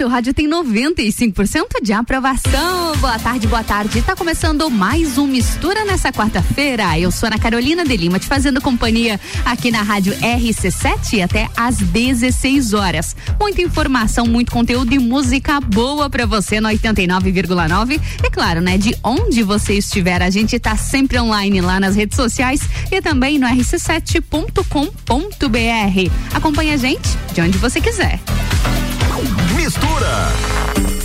seu rádio tem 95% de aprovação. Boa tarde, boa tarde. Tá começando mais um Mistura nessa quarta-feira. Eu sou Ana Carolina de Lima, te fazendo companhia aqui na rádio RC7 até às 16 horas. Muita informação, muito conteúdo e música boa para você no 89,9. É claro, né? De onde você estiver, a gente tá sempre online lá nas redes sociais e também no rc7.com.br. Acompanhe a gente de onde você quiser. Mistura.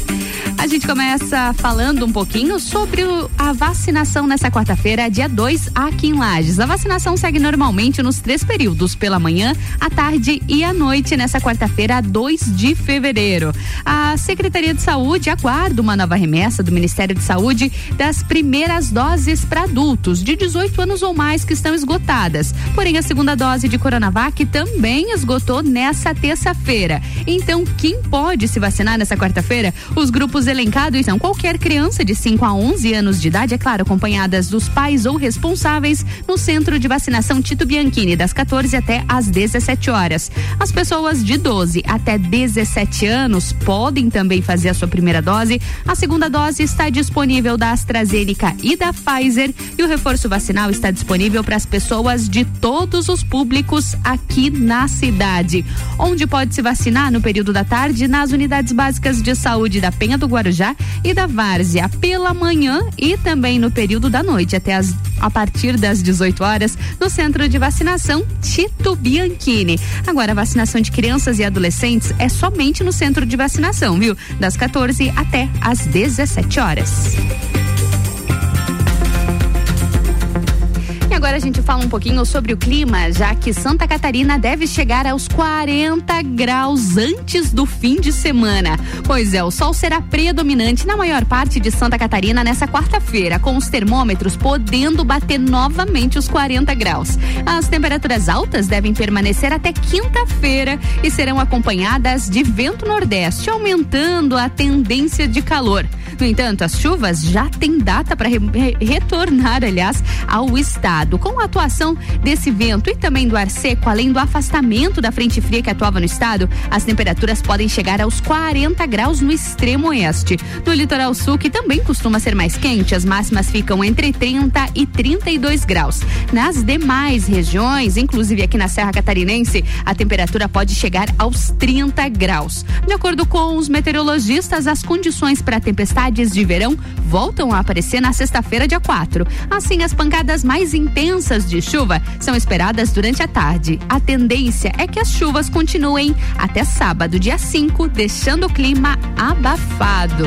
A gente começa falando um pouquinho sobre o, a vacinação nessa quarta-feira, dia 2, aqui em Lages. A vacinação segue normalmente nos três períodos, pela manhã, à tarde e à noite, nessa quarta-feira, 2 de fevereiro. A Secretaria de Saúde aguarda uma nova remessa do Ministério de Saúde das primeiras doses para adultos de 18 anos ou mais que estão esgotadas. Porém, a segunda dose de Coronavac também esgotou nessa terça-feira. Então, quem pode se vacinar nessa quarta-feira? Os grupos elencados são qualquer criança de 5 a 11 anos de idade, é claro, acompanhadas dos pais ou responsáveis, no centro de vacinação Tito Bianchini, das 14 até às 17 horas. As pessoas de 12 até 17 anos podem também fazer a sua primeira dose. A segunda dose está disponível da AstraZeneca e da Pfizer e o reforço vacinal está disponível para as pessoas de todos os públicos aqui na cidade. Onde pode se vacinar no período da tarde nas unidades básicas de saúde da Penha do Guarujá e da Várzea pela manhã e também no período da noite, até as, a partir das 18 horas, no centro de vacinação Tito Bianchini. Agora, a vacinação de crianças e adolescentes é somente no centro de vacinação, viu? Das 14 até as 17 horas. Agora a gente fala um pouquinho sobre o clima, já que Santa Catarina deve chegar aos 40 graus antes do fim de semana. Pois é, o sol será predominante na maior parte de Santa Catarina nessa quarta-feira, com os termômetros podendo bater novamente os 40 graus. As temperaturas altas devem permanecer até quinta-feira e serão acompanhadas de vento nordeste, aumentando a tendência de calor. No entanto, as chuvas já têm data para re retornar, aliás, ao estado. Com a atuação desse vento e também do ar seco, além do afastamento da frente fria que atuava no estado, as temperaturas podem chegar aos 40 graus no extremo oeste. No litoral sul, que também costuma ser mais quente, as máximas ficam entre 30 e 32 graus. Nas demais regiões, inclusive aqui na Serra Catarinense, a temperatura pode chegar aos 30 graus. De acordo com os meteorologistas, as condições para a tempestade umidades de verão voltam a aparecer na sexta-feira, dia 4. Assim, as pancadas mais intensas de chuva são esperadas durante a tarde. A tendência é que as chuvas continuem até sábado, dia 5, deixando o clima abafado.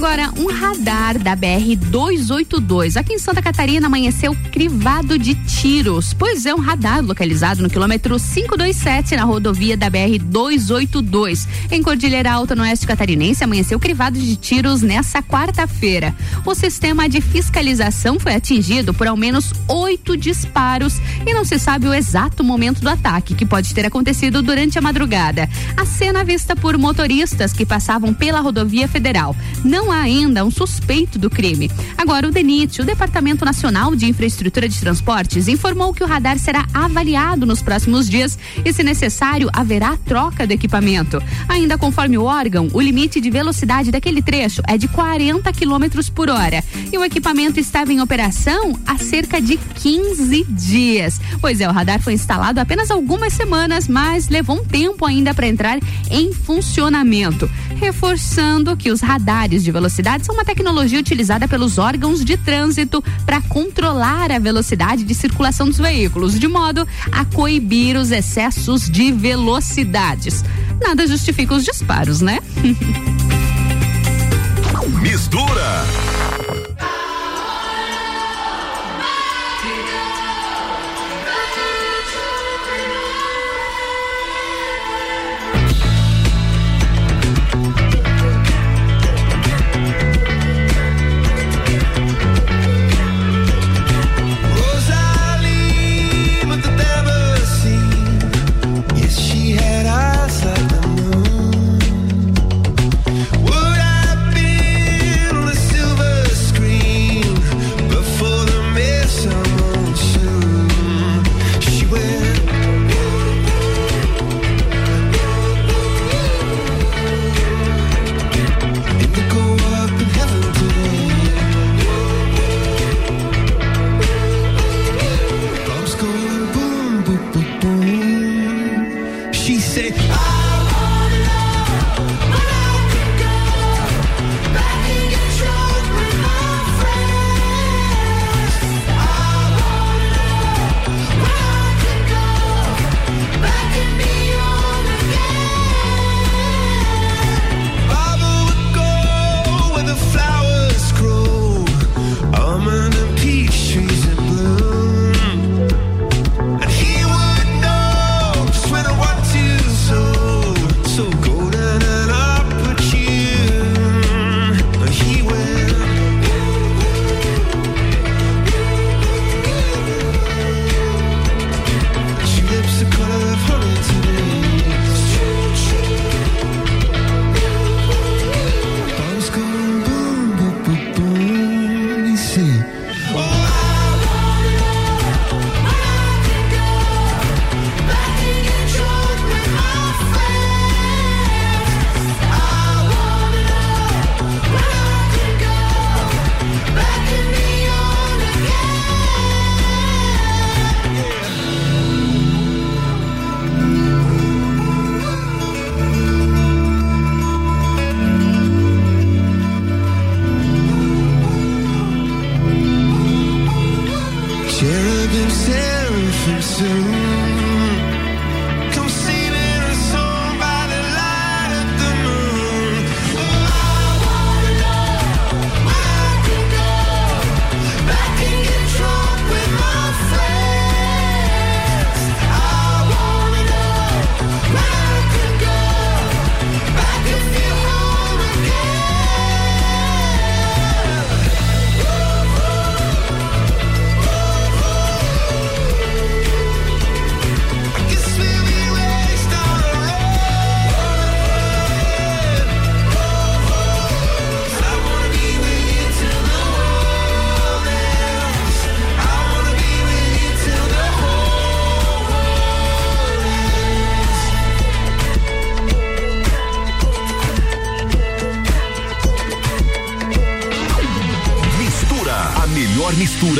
Agora, um radar da BR 282 aqui em Santa Catarina amanheceu crivado de tiros. Pois é, um radar localizado no quilômetro 527 na rodovia da BR 282 em Cordilheira Alta, no oeste catarinense, amanheceu crivado de tiros nessa quarta-feira. O sistema de fiscalização foi atingido por ao menos oito disparos e não se sabe o exato momento do ataque, que pode ter acontecido durante a madrugada. A cena vista por motoristas que passavam pela rodovia federal. Não há ainda um suspeito do crime. Agora, o DENIT, o Departamento Nacional de Infraestrutura de Transportes, informou que o radar será avaliado nos próximos dias e, se necessário, haverá troca do equipamento. Ainda conforme o órgão, o limite de velocidade daquele trecho é de 40 km por hora. E o equipamento estava em operação há cerca de 15 dias. Pois é, o radar foi instalado apenas algumas semanas, mas levou um tempo ainda para entrar em funcionamento. Reforçando que os radares de velocidade são uma tecnologia utilizada pelos órgãos de trânsito para controlar a velocidade de circulação dos veículos, de modo a coibir os excessos de velocidades. Nada justifica os disparos, né? Mistura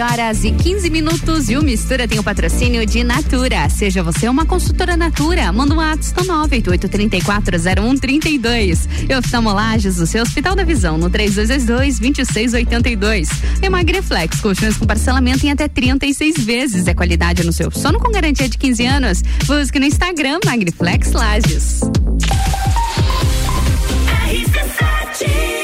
horas e 15 minutos e o Mistura tem o patrocínio de Natura. Seja você uma consultora Natura, manda um ato no 988340132. E oftalmolages do seu Hospital da Visão no 3222-2682. Emagreflex, colchões com parcelamento em até 36 vezes. É qualidade no seu sono com garantia de 15 anos. Busque no Instagram Magriflex Lages. RC7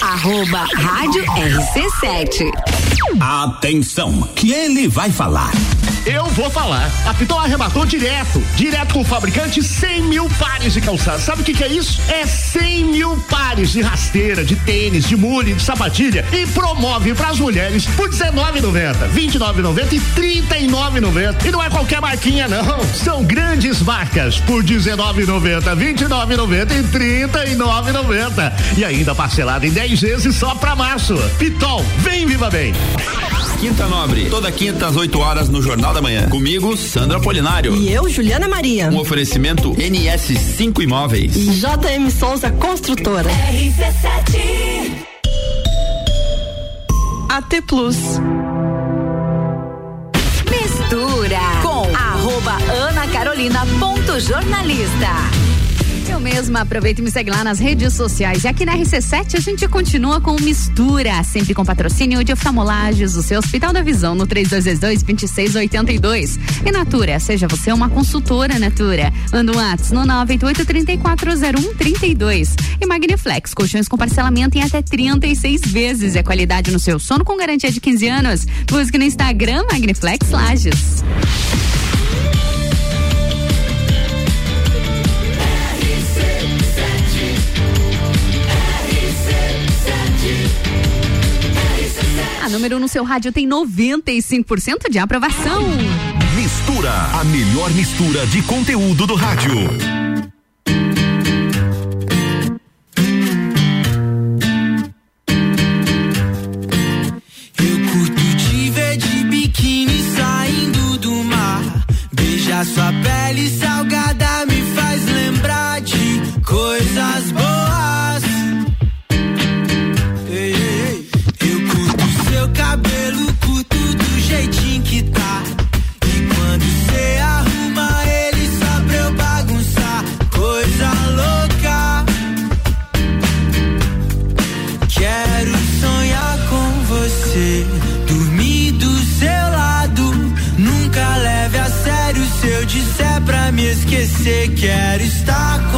Arroba Rádio RC7. Atenção, que ele vai falar. Eu vou falar. A Pitol arrematou direto, direto com o fabricante 100 mil pares de calçados. Sabe o que, que, é isso? É 100 mil pares de rasteira, de tênis, de mule, de sapatilha e promove para as mulheres por R$19,90, R$29,90 e R$39,90. E não é qualquer marquinha, não. São grandes marcas por R$19,90, R$29,90 e R$39,90. E ainda parcelado em 10 vezes só para março. Pitol, vem viva bem. Quinta Nobre, toda quinta às 8 horas no Jornal da Manhã. Comigo, Sandra Polinário. E eu, Juliana Maria. Um oferecimento NS5 Imóveis. E JM Souza Construtora. RC7. AT Plus. Mistura com arroba Ana Carolina ponto jornalista. Eu mesma aproveito e me segue lá nas redes sociais. E aqui na RC7 a gente continua com Mistura, sempre com patrocínio de oftalmolages, o seu Hospital da Visão no 3222-2682. E Natura, seja você uma consultora Natura. Manda um no 988-340132. E Magniflex, colchões com parcelamento em até 36 vezes. É qualidade no seu sono com garantia de 15 anos. Busque no Instagram Magniflex Lages. Número 1 um no seu rádio tem 95% de aprovação. Mistura, a melhor mistura de conteúdo do rádio. Eu curto te ver de biquíni saindo do mar. Beijar sua pele salgada esquecer. Quero estar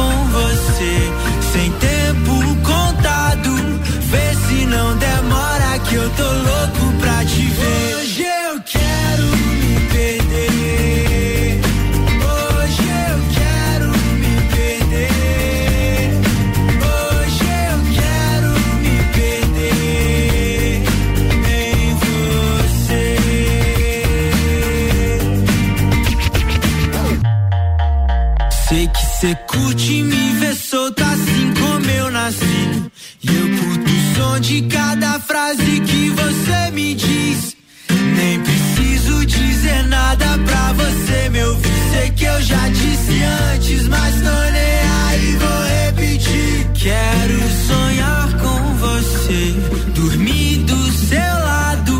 Você curte e me vê solta assim como eu nasci. E eu curto o som de cada frase que você me diz. Nem preciso dizer nada pra você me ouvir. Sei que eu já disse antes, mas tô nem aí, vou repetir. Quero sonhar com você, dormir do seu lado.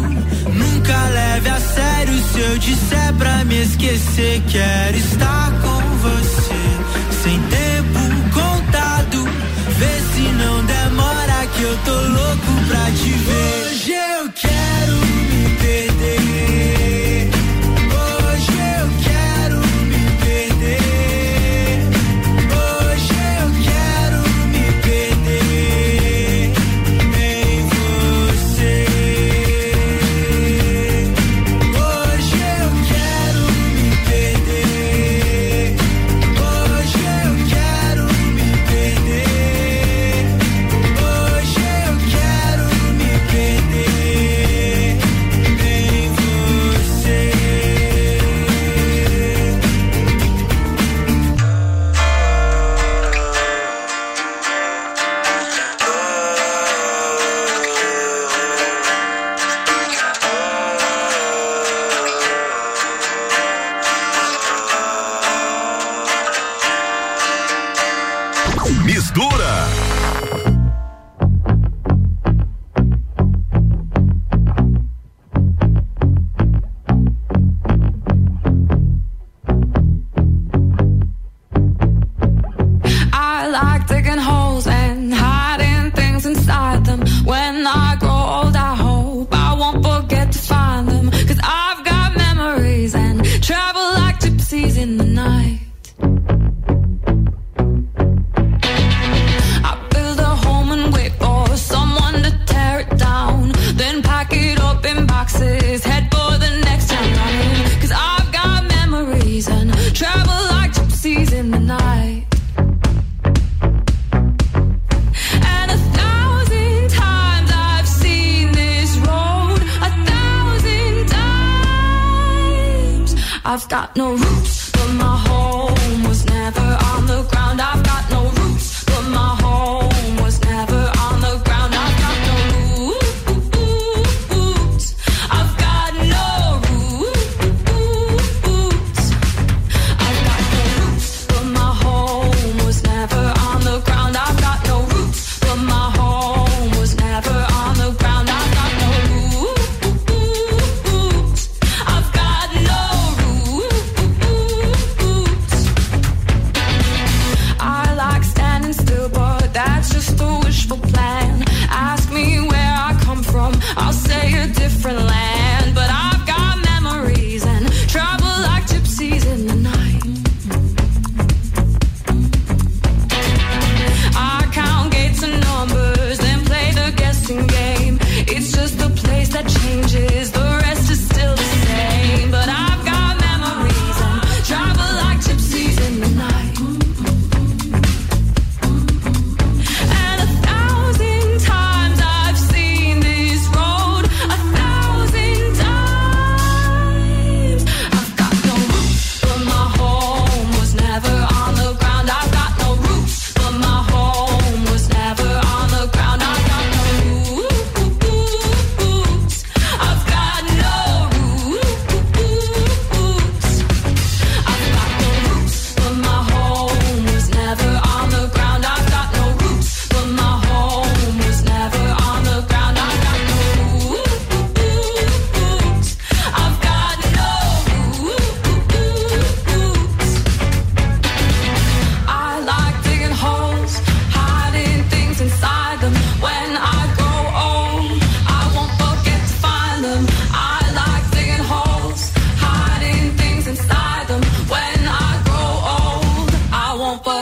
Nunca leve a sério se eu disser pra me esquecer. Quero estar com você. que eu tô louco pra te ver.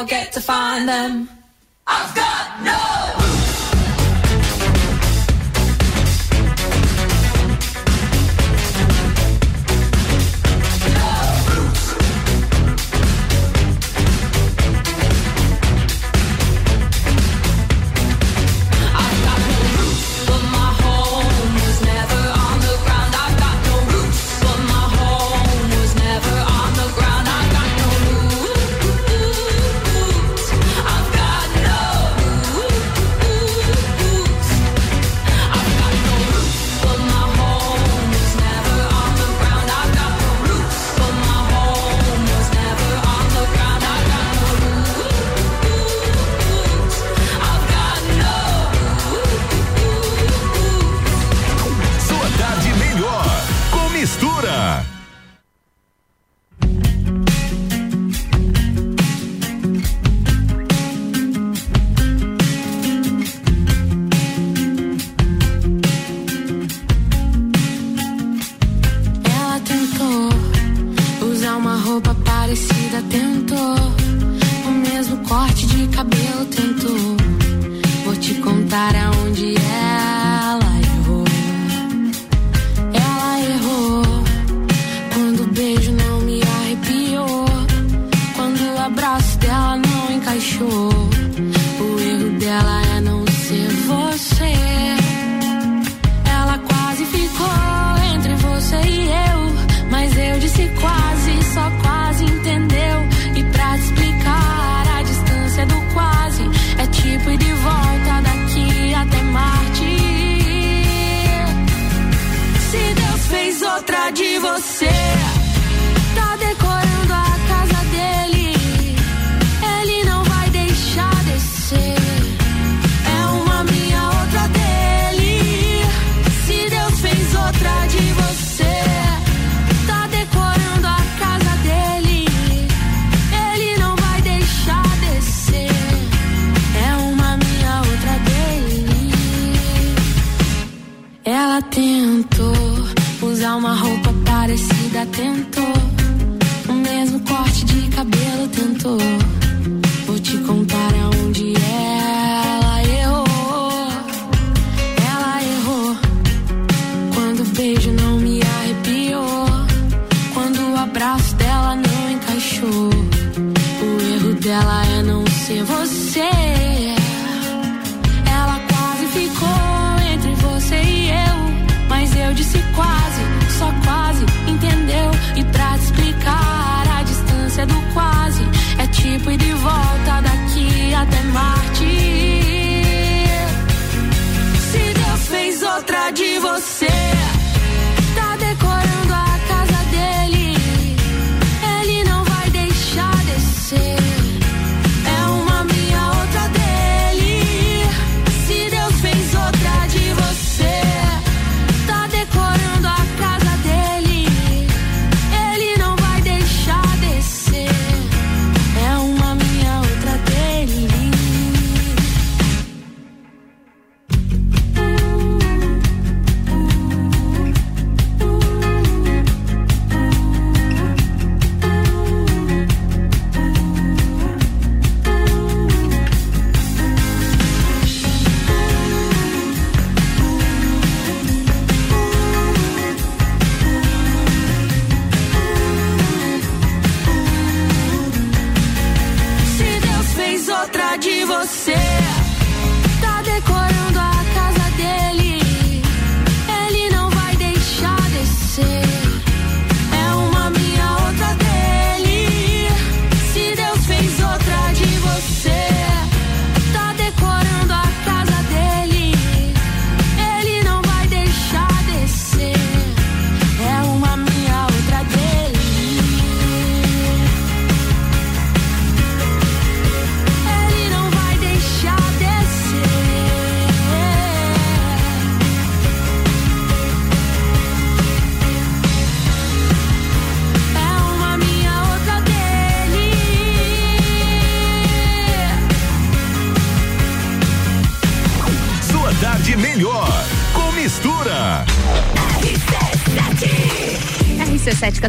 forget to find them. I've got no.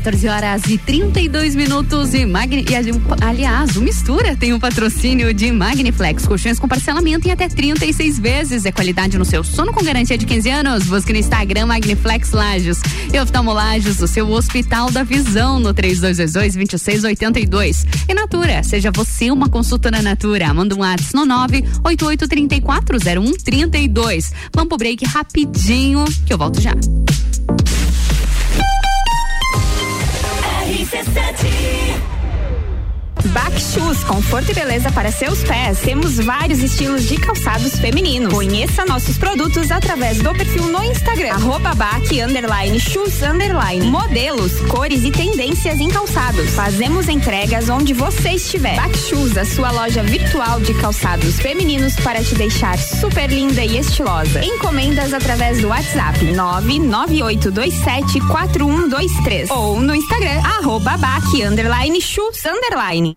14 horas e 32 minutos e Magni e aliás, o Mistura tem um patrocínio de Magniflex, colchões com parcelamento em até 36 vezes. É qualidade no seu sono com garantia de 15 anos. Busque no Instagram Magniflex Lages e Oftalmolages, o seu hospital da visão no 3222 2682. E Natura, seja você uma consultora Natura. Manda um WhatsApp no 988 3401 32. Vamos pro break rapidinho que eu volto já. 17 Shoes, conforto e beleza para seus pés. Temos vários estilos de calçados femininos. Conheça nossos produtos através do perfil no Instagram, arroba back, underline, shoes, underline. Modelos, cores e tendências em calçados. Fazemos entregas onde você estiver. Back Shoes, a sua loja virtual de calçados femininos para te deixar super linda e estilosa. Encomendas através do WhatsApp 998274123 ou no Instagram, arroba back, underline, shoes, underline.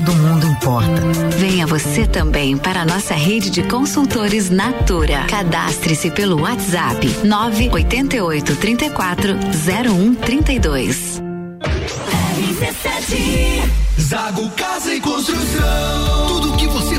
Todo mundo importa. Venha você também para a nossa rede de consultores Natura. Cadastre-se pelo WhatsApp 988 34 0132. Zago Casa e Construção. Tudo o que você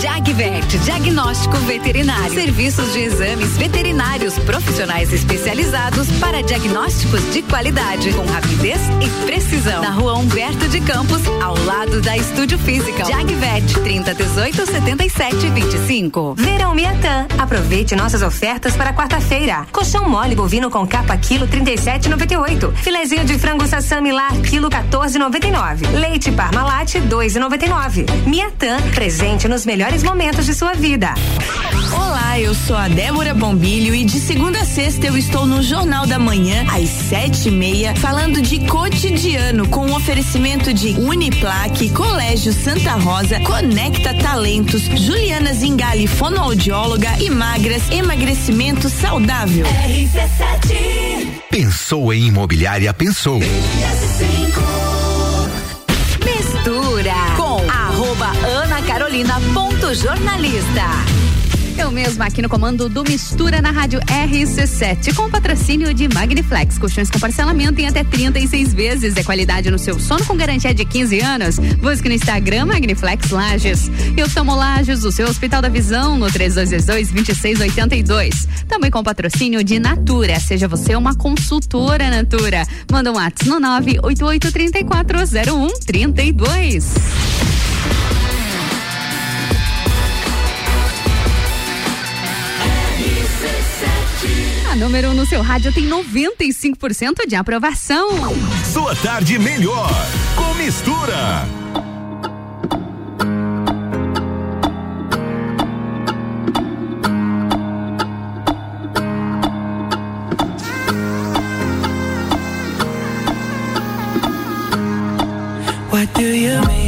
Jagvet, diagnóstico veterinário. Serviços de exames veterinários profissionais especializados para diagnósticos de qualidade, com rapidez e precisão. Na rua Humberto de Campos, ao lado da Estúdio Física. Jagvet, 30 18 77 25. Verão Miatã. Aproveite nossas ofertas para quarta-feira. Colchão mole bovino com capa quilo 37,98. Filezinho de frango sassami lar quilo 14,99. Leite Parmalat 2,99. Miatã, presente nos melhores momentos de sua vida. Olá, eu sou a Débora Bombilho e de segunda a sexta eu estou no Jornal da Manhã, às sete e meia, falando de cotidiano com o oferecimento de Uniplaque, Colégio Santa Rosa, Conecta Talentos, Juliana Zingali, fonoaudióloga e magras, emagrecimento saudável. Pensou em imobiliária, pensou. Mistura com arroba Ana Carolina ponto jornalista. Eu mesma aqui no comando do Mistura na Rádio RC7, com patrocínio de Magniflex, colchões com parcelamento em até 36 vezes. É qualidade no seu sono com garantia de 15 anos. Busque no Instagram Magniflex Lages. E o Tomo Lages, o seu Hospital da Visão, no 3222-2682. Também com patrocínio de Natura. Seja você uma consultora Natura. Manda um WhatsApp no 988340132. Número um no seu rádio tem 95% de aprovação. Sua tarde melhor com mistura. What do you mean?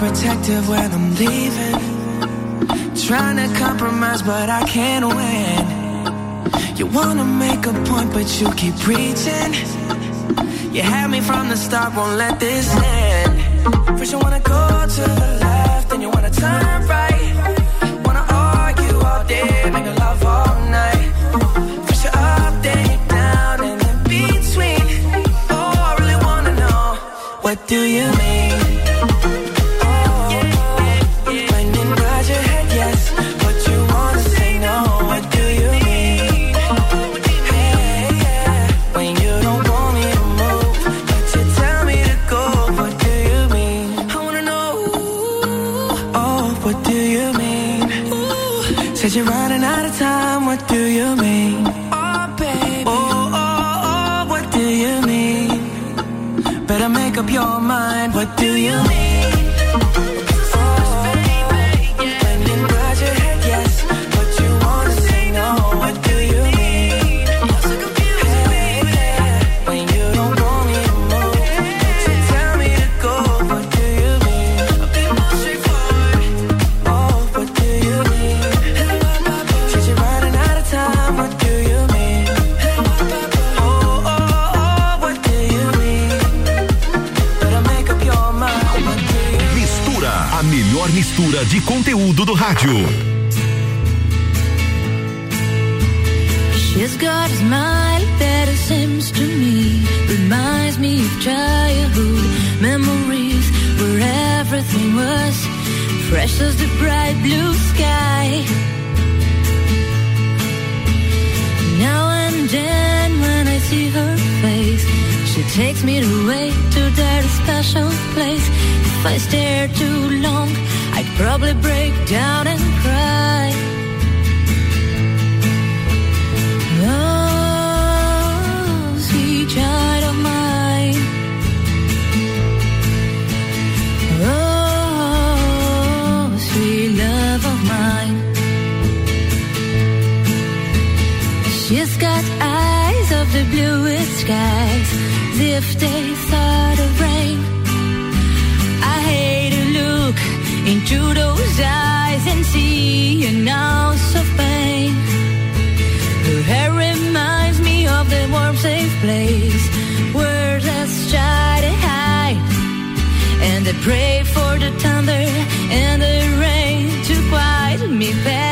protective when I'm leaving. Trying to compromise, but I can't win. You wanna make a point, but you keep preaching. You had me from the start, won't let this end. First you wanna go to the left, then you wanna turn She's got eyes of the bluest skies, as if they thought of rain. I hate to look into those eyes and see an ounce of pain. Her hair reminds me of the warm, safe place where let's try to hide. And I pray for the thunder and the rain to quiet me back.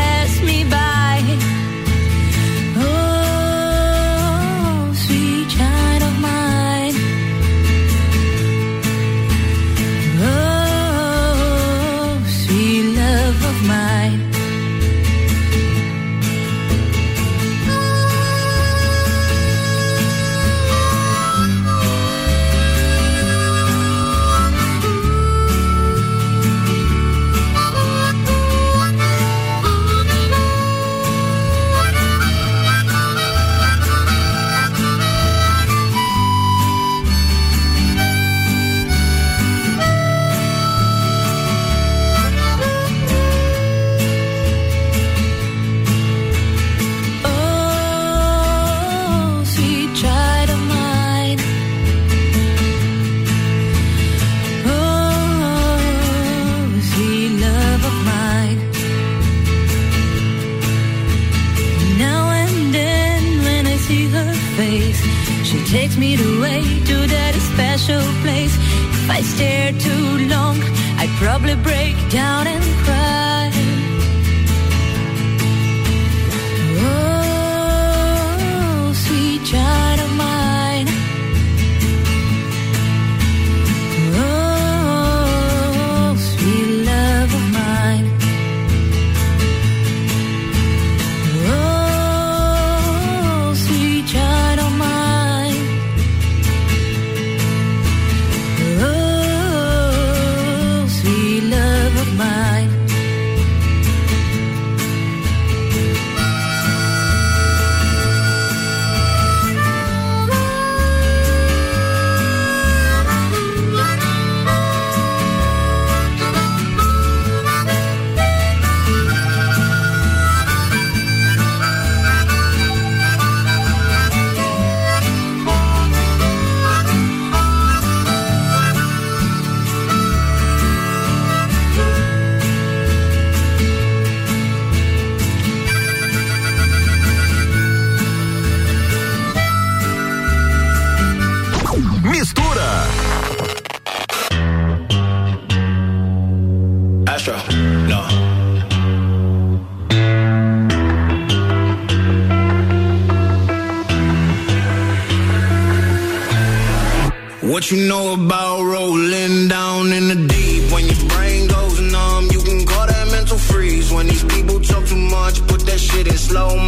probably break down and about rolling down in the deep? When your brain goes numb, you can call that mental freeze. When these people talk too much, put that shit in slow motion.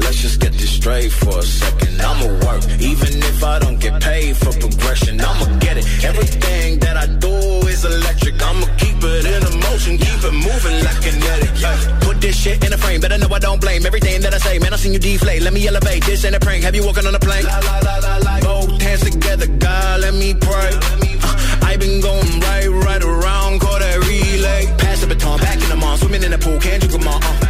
Let's just get this straight for a second. I'ma work, even if I don't get paid for progression. I'ma get it. Everything that I do is electric. I'ma keep it in a motion, keep it moving like kinetic. Yeah. Put this shit in a frame, better know I don't blame everything that I say. Man, I seen you deflate. Let me elevate. This ain't a prank. Have you walking on a plane? La, la, la, la, la. Both hands together, God, let me pray. Uh, I been going right, right around, call that relay. Pass the baton, back in the mall, swimming in the pool, can't drink them all. Uh.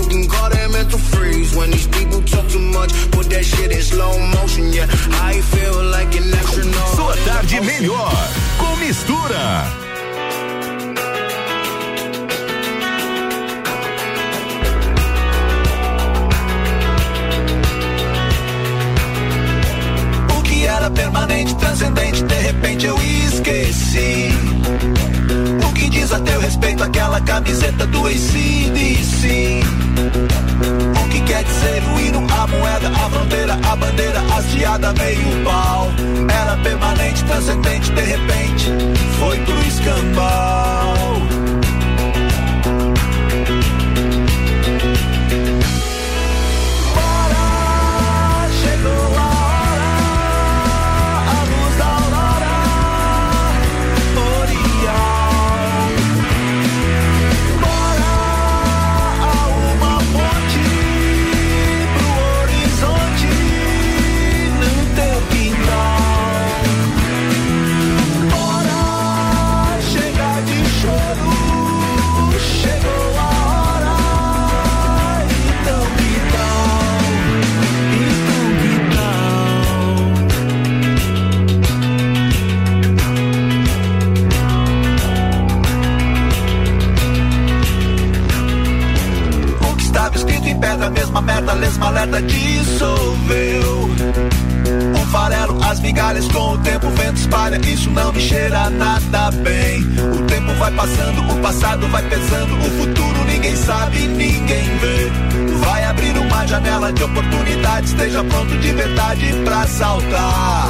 When these people talk too much, put that shit in slow motion. Yeah, I feel like an astronaut. Sua tarde melhor com mistura. O que era permanente, transcendente, de repente eu esqueci. A teu respeito aquela camiseta do ACDC? O que quer dizer o hino, a moeda, a fronteira, a bandeira hasteada, meio pau? Era permanente, transcendente, de repente foi pro escambau. Pedra, mesma merda, lesma alerta dissolveu. Um farelo, as migalhas com o tempo, o vento espalha, isso não me cheira nada bem. O tempo vai passando, o passado vai pesando, o futuro ninguém sabe, ninguém vê. Vai abrir uma janela de oportunidade, esteja pronto de verdade pra saltar.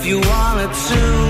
if you wanted to.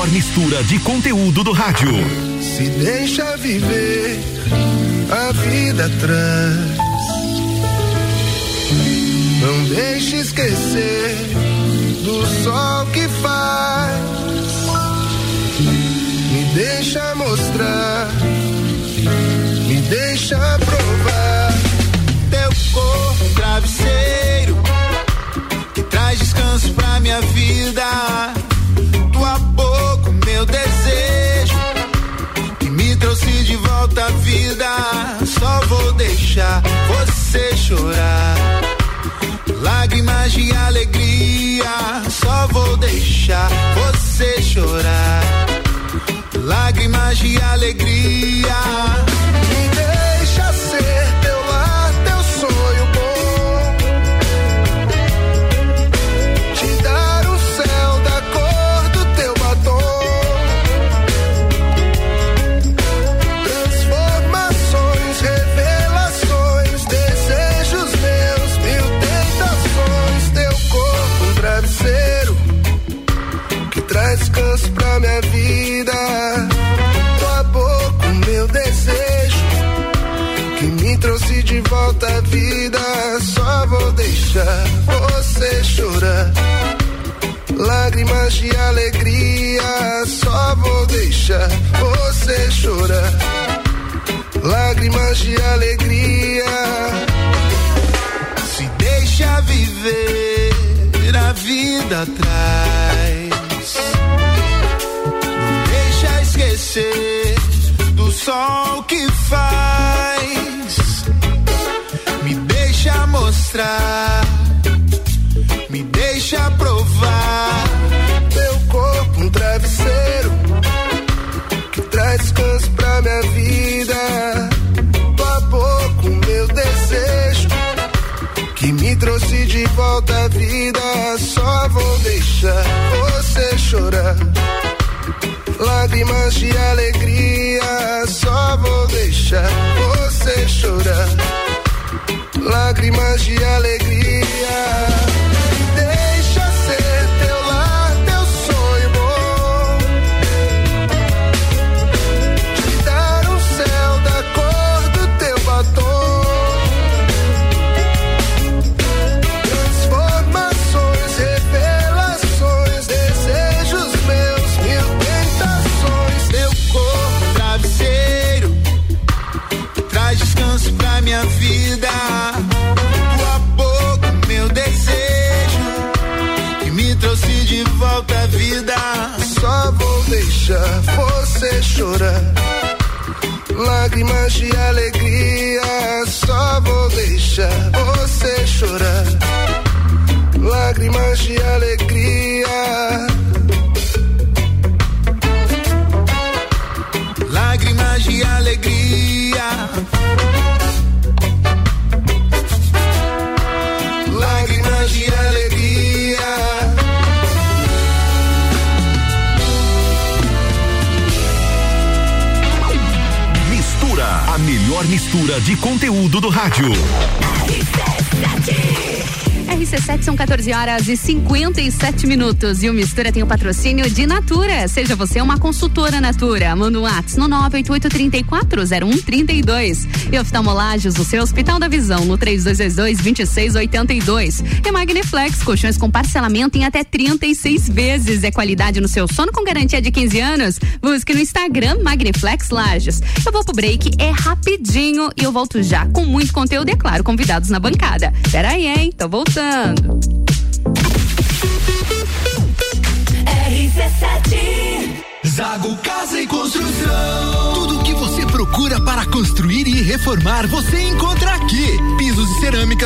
melhor mistura de conteúdo do rádio. Se deixa viver, a vida trans. Não deixe esquecer do sol que faz. Me deixa mostrar, me deixa provar. Teu corpo, um travesseiro, que traz descanso pra minha vida de alegria, só vou deixar você chorar. Lágrimas de alegria. 57 minutos. E o Mistura tem o patrocínio de Natura. Seja você uma consultora Natura. Manda um WhatsApp no 988340132. E oftalmolagens, o seu Hospital da Visão, no 3222-2682. E Magniflex, colchões com parcelamento em até 36 vezes. É qualidade no seu sono com garantia de 15 anos. Busque no Instagram Magniflex Lages. Eu vou pro break, é rapidinho e eu volto já com muito conteúdo e, é claro, convidados na bancada. Pera aí, hein? Tô voltando. Zago Casa e Construção. Tudo que você procura para construir e reformar, você encontra aqui.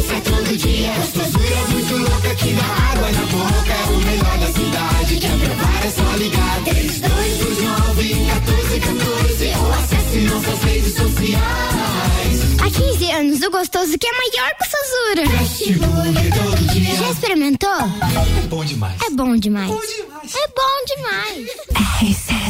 delícia todo dia. Gostosura muito louca que dá água na boca. É o melhor da cidade. Quer provar é só ligar. 3229 1414 ou acesse nossas redes sociais. Há 15 anos, o gostoso que é maior que o Sazura. Fast Burger todo dia. Já experimentou? É bom demais. É bom demais. É bom demais. Precisando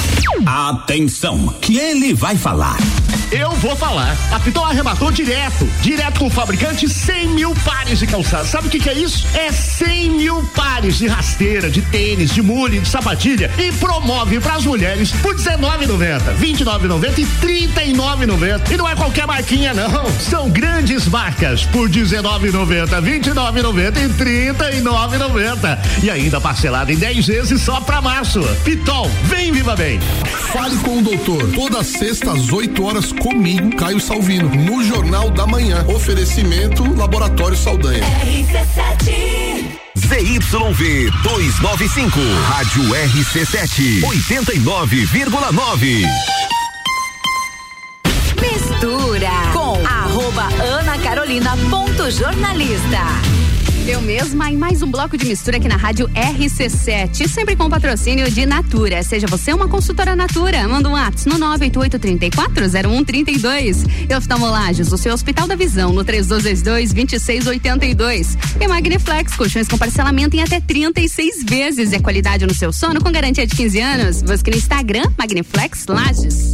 Atenção, que ele vai falar. Eu vou falar. A Pitol arrematou direto. Direto com o fabricante 100 mil pares de calçados. Sabe o que, que é isso? É 100 mil pares de rasteira, de tênis, de mule, de sapatilha e promove para as mulheres por R$19,90, R$29,90 e R$39,90. E não é qualquer marquinha, não. São grandes marcas por R$19,90, R$29,90 e R$39,90. E ainda parcelado em 10 vezes só para março. Pitol, vem viva bem. Fale com o doutor. Toda sexta às 8 horas comigo, Caio Salvino, no Jornal da Manhã. Oferecimento Laboratório Saldanha. ZYV 295, Rádio RC7, 89,9. Mistura com arroba Ana Carolina ponto jornalista. Eu mesma em mais um bloco de mistura aqui na rádio RC7, sempre com patrocínio de Natura. Seja você uma consultora Natura, manda um ato no 988340132. E oftalmolagens, o seu Hospital da Visão, no 3222-2682. E Magniflex, colchões com parcelamento em até 36 vezes. E a qualidade no seu sono com garantia de 15 anos. Busque no Instagram, Magniflex Lages.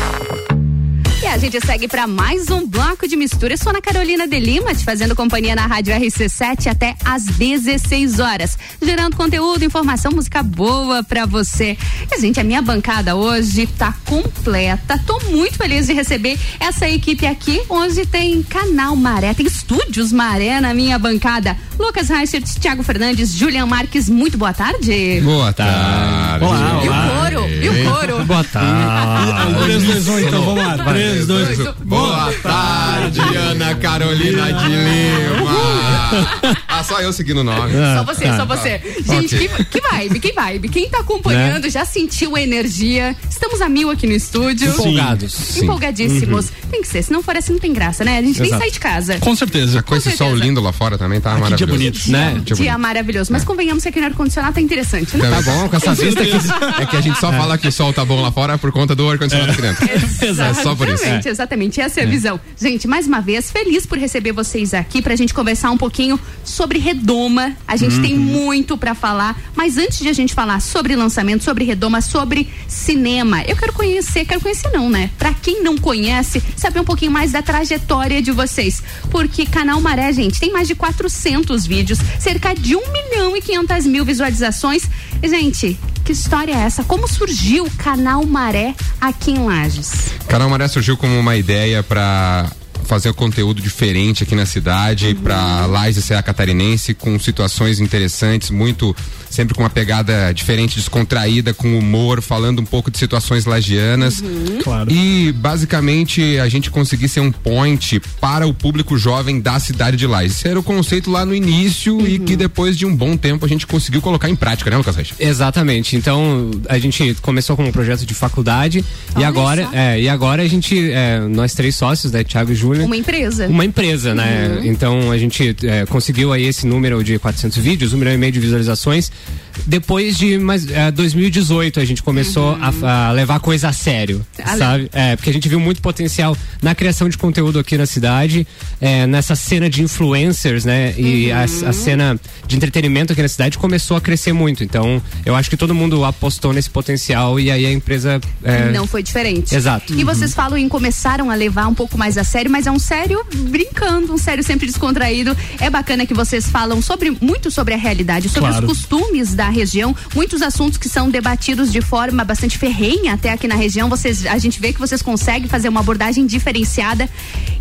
A gente segue para mais um bloco de mistura. Eu sou Ana Carolina de Lima, te fazendo companhia na Rádio RC7 até às 16 horas, gerando conteúdo, informação, música boa para você. E, gente, a minha bancada hoje tá completa. Tô muito feliz de receber essa equipe aqui. Hoje tem Canal Maré, tem Estúdios Maré na minha bancada. Lucas Reichert, Thiago Fernandes, Julian Marques, muito boa tarde. Boa tarde. E o coro? E o coro? Boa tarde. 3, 2, 1, então vamos lá. 3, 2, 1. Boa tarde, Ana Carolina de Lima. Ah, só eu seguindo o nome. Só você, só você. Gente, Ok. que, que vibe, que vibe. Quem tá acompanhando já sentiu a energia. Estamos a mil aqui no estúdio. Empolgados. Sim. Empolgadíssimos. Uhum. Tem que ser, se não for assim não tem graça, né? A gente nem Exato. sai de casa. Com certeza. Com esse certeza. sol lindo lá fora também tá maravilhoso. dia bonito. né? Dia maravilhoso. Mas convenhamos que aqui no ar-condicionado tá interessante, né? Tá bom, com essa vista aqui. É que a gente só fala que o sol tá bom lá fora por conta do ar-condicionado aqui dentro. É só por isso. Exatamente, exatamente. Essa é a visão. Gente, mais uma vez, feliz por receber vocês aqui pra gente conversar um pouquinho sobre Redoma. A gente Uhum. tem muito pra falar, mas antes de a gente falar sobre lançamento, sobre Redoma, sobre cinema, eu quero conhecer, quero conhecer não, né? Pra quem não conhece, saber um pouquinho mais da trajetória de vocês. Porque Canal Maré, gente, tem mais de 400 vídeos, cerca de 1 milhão e 500 mil visualizações. E, gente, que história é essa? Como surgiu o Canal Maré aqui em Lages? Canal Maré surgiu como uma ideia para fazer um conteúdo diferente aqui na cidade, para Lages Serra Catarinense, com situações interessantes, muito sempre com uma pegada diferente, descontraída, com humor, falando um pouco de situações lagianas. Claro. E basicamente a gente conseguir ser um point para o público jovem da cidade de Lages. Esse era o conceito lá no início e que depois de um bom tempo a gente conseguiu colocar em prática, né, Lucas Reis? Exatamente. Então a gente começou com um projeto de faculdade e agora, é, e agora a gente, é, nós três sócios, né, Thiago e Júlia, Uma empresa. uma empresa, né? Uhum. Então a gente é, conseguiu aí esse número de 400 vídeos, um milhão e meio de visualizações. Depois de mais, é, 2018 a gente começou a, a levar coisa a sério, Ale- sabe? É, porque a gente viu muito potencial na criação de conteúdo aqui na cidade, é, nessa cena de influencers, né? E a, a cena de entretenimento aqui na cidade começou a crescer muito. Então eu acho que todo mundo apostou nesse potencial e aí a empresa. é, Não foi diferente. Exato. E vocês falam em começaram a levar um pouco mais a sério, mas é um sério brincando, um sério sempre descontraído. É bacana que vocês falam sobre muito sobre a realidade, sobre Claro. os costumes da região, muitos assuntos que são debatidos de forma bastante ferrenha até aqui na região. Vocês, a gente vê que vocês conseguem fazer uma abordagem diferenciada.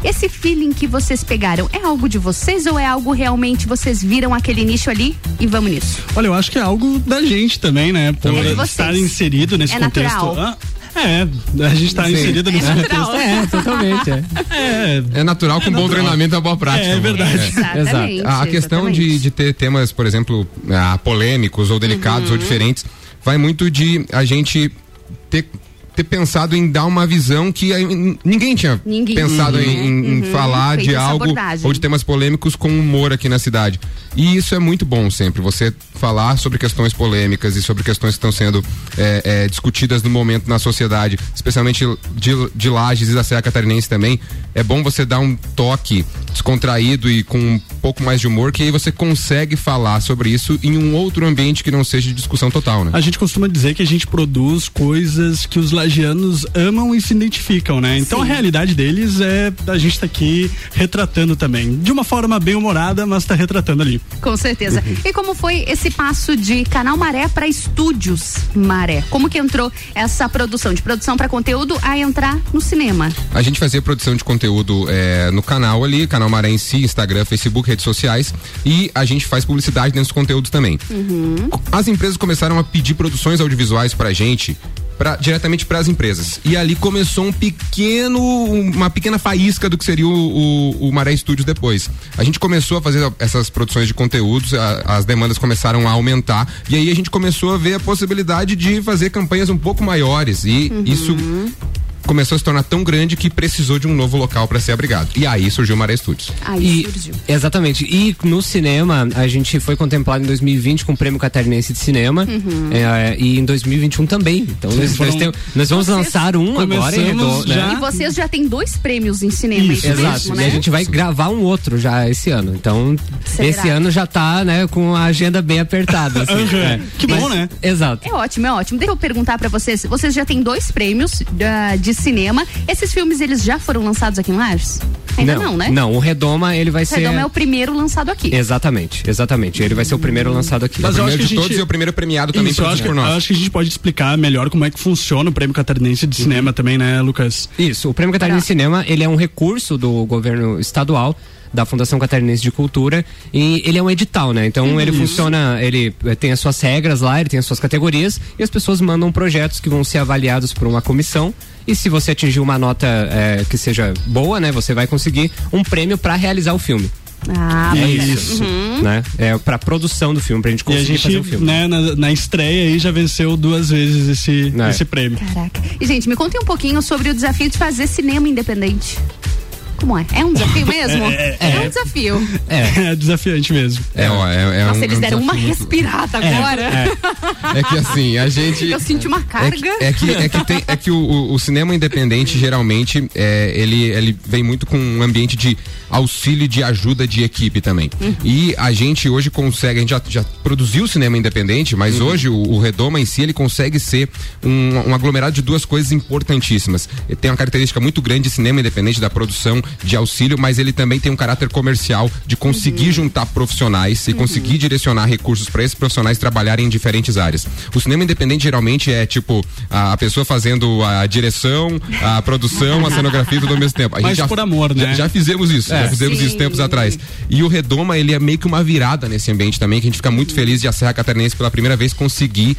Esse feeling que vocês pegaram é algo de vocês ou é algo realmente vocês viram aquele nicho ali e vamos nisso? Olha, eu acho que é algo da gente também, né? Por É estar inserido nesse É contexto. natural. Ah, É, a gente tá Sim. inserido nesse É contexto. natural. É, totalmente. É, é, É natural com bom natural. treinamento e uma boa prática. É, é verdade. Exatamente, A a questão de, de ter temas, por exemplo, ah, polêmicos ou delicados Uhum. ou diferentes, vai muito de a gente ter ter pensado em dar uma visão que ninguém tinha Ninguém. pensado Uhum. em, em Uhum. falar Feito de algo abordagem. ou de temas polêmicos com humor aqui na cidade. E isso é muito bom sempre, você falar sobre questões polêmicas e sobre questões que estão sendo é, é, discutidas no momento na sociedade, especialmente de, de Lages e da Serra Catarinense também. É bom você dar um toque descontraído e com um pouco mais de humor, que aí você consegue falar sobre isso em um outro ambiente que não seja de discussão total, né? A gente costuma dizer que a gente produz coisas que os lagianos amam e se identificam, né? Então a realidade deles é a gente tá aqui retratando também. De uma forma bem humorada, mas tá retratando ali. Com certeza. E como foi esse passo de Canal Maré para Estúdios Maré? Como que entrou essa produção, de produção para conteúdo a entrar no cinema? A gente fazia produção de conteúdo eh, no canal ali, canal Maré em si, Instagram, Facebook, redes sociais, e a gente faz publicidade dentro dos conteúdos também. Uhum. As empresas começaram a pedir produções audiovisuais pra gente. Pra, diretamente para as empresas. E ali começou um pequeno, uma pequena faísca do que seria o, o, o Maré Studios depois. A gente começou a fazer essas produções de conteúdos, a- as demandas começaram a aumentar, e aí a gente começou a ver a possibilidade de fazer campanhas um pouco maiores. E isso começou a se tornar tão grande que precisou de um novo local para ser abrigado. E aí surgiu o Maré Studios. Aí E- surgiu. Exatamente. E no cinema, a gente foi contemplado em 2020 com o Prêmio Catarinense de Cinema. Uhum. é, e em 2021 também. Então nós, foram- nós, tem- nós vamos Vocês lançar um agora em começamos redondo, né? E vocês já têm dois prêmios em cinema, isso, Exato. mesmo, E né? a gente vai gravar um outro já esse ano. Então, Será? esse ano já tá, né, com a agenda bem apertada. assim. Uhum. É. Que bom, né? Exato. É ótimo, é ótimo. Deixa eu perguntar pra vocês. Vocês já têm dois prêmios ah, de cinema. Esses filmes, eles já foram lançados aqui em Lages? Ainda não, né? Não, o Redoma, ele vai O ser. Redoma é o primeiro lançado aqui. Exatamente, exatamente. Ele vai ser o primeiro lançado aqui. Mas eu acho que a gente... todos e o primeiro premiado também Isso, eu acho, que, por nós. eu acho que a gente pode explicar melhor como é que funciona o Prêmio Catarinense de Cinema também, né, Lucas? Isso, o Prêmio Catarinense de Cinema, ele é um recurso do governo estadual da Fundação Catarinense de Cultura e ele é um edital, né? Então ele Isso. funciona, ele eh, tem as suas regras lá, ele tem as suas categorias e as pessoas mandam projetos que vão ser avaliados por uma comissão e se você atingir uma nota eh, que seja boa, né, você vai conseguir um prêmio para realizar o filme. Ah, é isso, Uhum. né? É para produção do filme, pra gente E a conseguir fazer o gente, filme. né, na, na estreia aí já venceu duas vezes esse, É. esse prêmio. Caraca. E, gente, me contem um pouquinho sobre o desafio de fazer cinema independente. Como é? É um desafio mesmo? É, É, é. um desafio. É. desafiante mesmo. É, ó, é, é Nossa, um, eles é um deram uma respirada agora. É que assim, a gente. Eu senti uma É carga. que, é que, é que, tem, é que o, o- o cinema independente, geralmente, é, ele, ele vem muito com um ambiente de auxílio e de ajuda de equipe também. E a gente hoje consegue, a gente já, já produziu cinema independente, mas hoje o, o Redoma em si, ele consegue ser um, um aglomerado de duas coisas importantíssimas. Ele tem uma característica muito grande de cinema independente, da produção de auxílio, mas ele também tem um caráter comercial de conseguir juntar profissionais e conseguir direcionar recursos para esses profissionais trabalharem em diferentes áreas. O cinema independente geralmente é tipo a, a pessoa fazendo a direção, a produção, a cenografia tudo ao mesmo tempo. A Mas gente já, por amor, né? Já, já fizemos isso, É. já fizemos Sim. isso tempos atrás. E o Redoma, ele é meio que uma virada nesse ambiente também, que a gente fica muito feliz de a Serra Catarinense pela primeira vez conseguir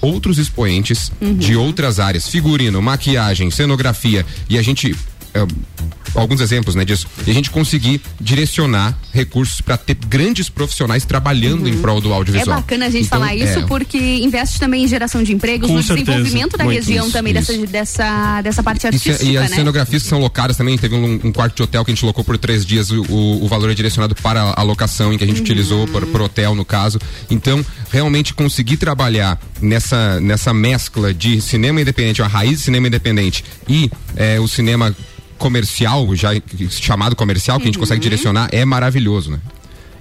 outros expoentes Uhum. de outras áreas, figurino, maquiagem, cenografia, e a gente é, alguns exemplos, né, disso. E a gente conseguir direcionar recursos para ter grandes profissionais trabalhando em prol do É audiovisual. bacana a gente Então, falar isso é, porque investe também em geração de empregos, Com no certeza. desenvolvimento da Muito. região Isso, também isso. Dessa, dessa, dessa parte é- artística, e as né? cenografias que são locadas também, teve um, um quarto de hotel que a gente locou por três dias, o, o, o valor é direcionado para a locação em que a gente Uhum. utilizou por, por hotel no caso. Então, realmente conseguir trabalhar nessa, nessa mescla de cinema independente, a raiz de cinema independente e eh, o cinema comercial, já chamado comercial, que a gente consegue Uhum. direcionar, é maravilhoso, né?